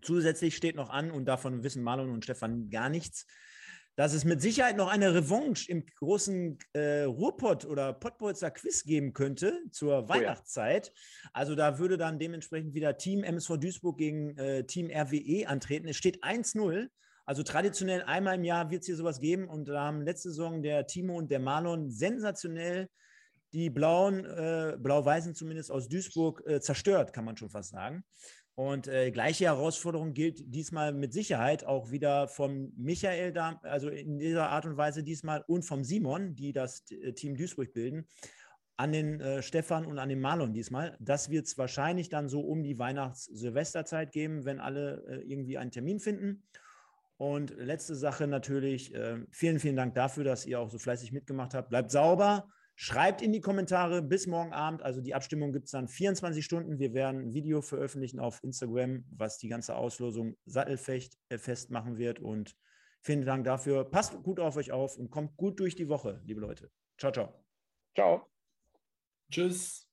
Zusätzlich steht noch an, und davon wissen Marlon und Stefan gar nichts, dass es mit Sicherheit noch eine Revanche im großen äh, Ruhrpott oder Pottbolzer Quiz geben könnte zur Weihnachtszeit. Oh ja. Also da würde dann dementsprechend wieder Team MSV Duisburg gegen äh, Team RWE antreten. Es steht 1-0. Also traditionell einmal im Jahr wird es hier sowas geben und da haben letzte Saison der Timo und der Marlon sensationell die Blauen, äh, Blau-Weißen zumindest aus Duisburg äh, zerstört, kann man schon fast sagen. Und äh, gleiche Herausforderung gilt diesmal mit Sicherheit auch wieder vom Michael, da, also in dieser Art und Weise diesmal und vom Simon, die das äh, Team Duisburg bilden, an den äh, Stefan und an den Marlon diesmal. Das wird es wahrscheinlich dann so um die Weihnachts-Silvesterzeit geben, wenn alle äh, irgendwie einen Termin finden. Und letzte Sache natürlich, äh, vielen, vielen Dank dafür, dass ihr auch so fleißig mitgemacht habt. Bleibt sauber, schreibt in die Kommentare bis morgen Abend. Also die Abstimmung gibt es dann 24 Stunden. Wir werden ein Video veröffentlichen auf Instagram, was die ganze Auslosung sattelfest äh, festmachen wird. Und vielen Dank dafür. Passt gut auf euch auf und kommt gut durch die Woche, liebe Leute. Ciao, ciao. Ciao. Tschüss.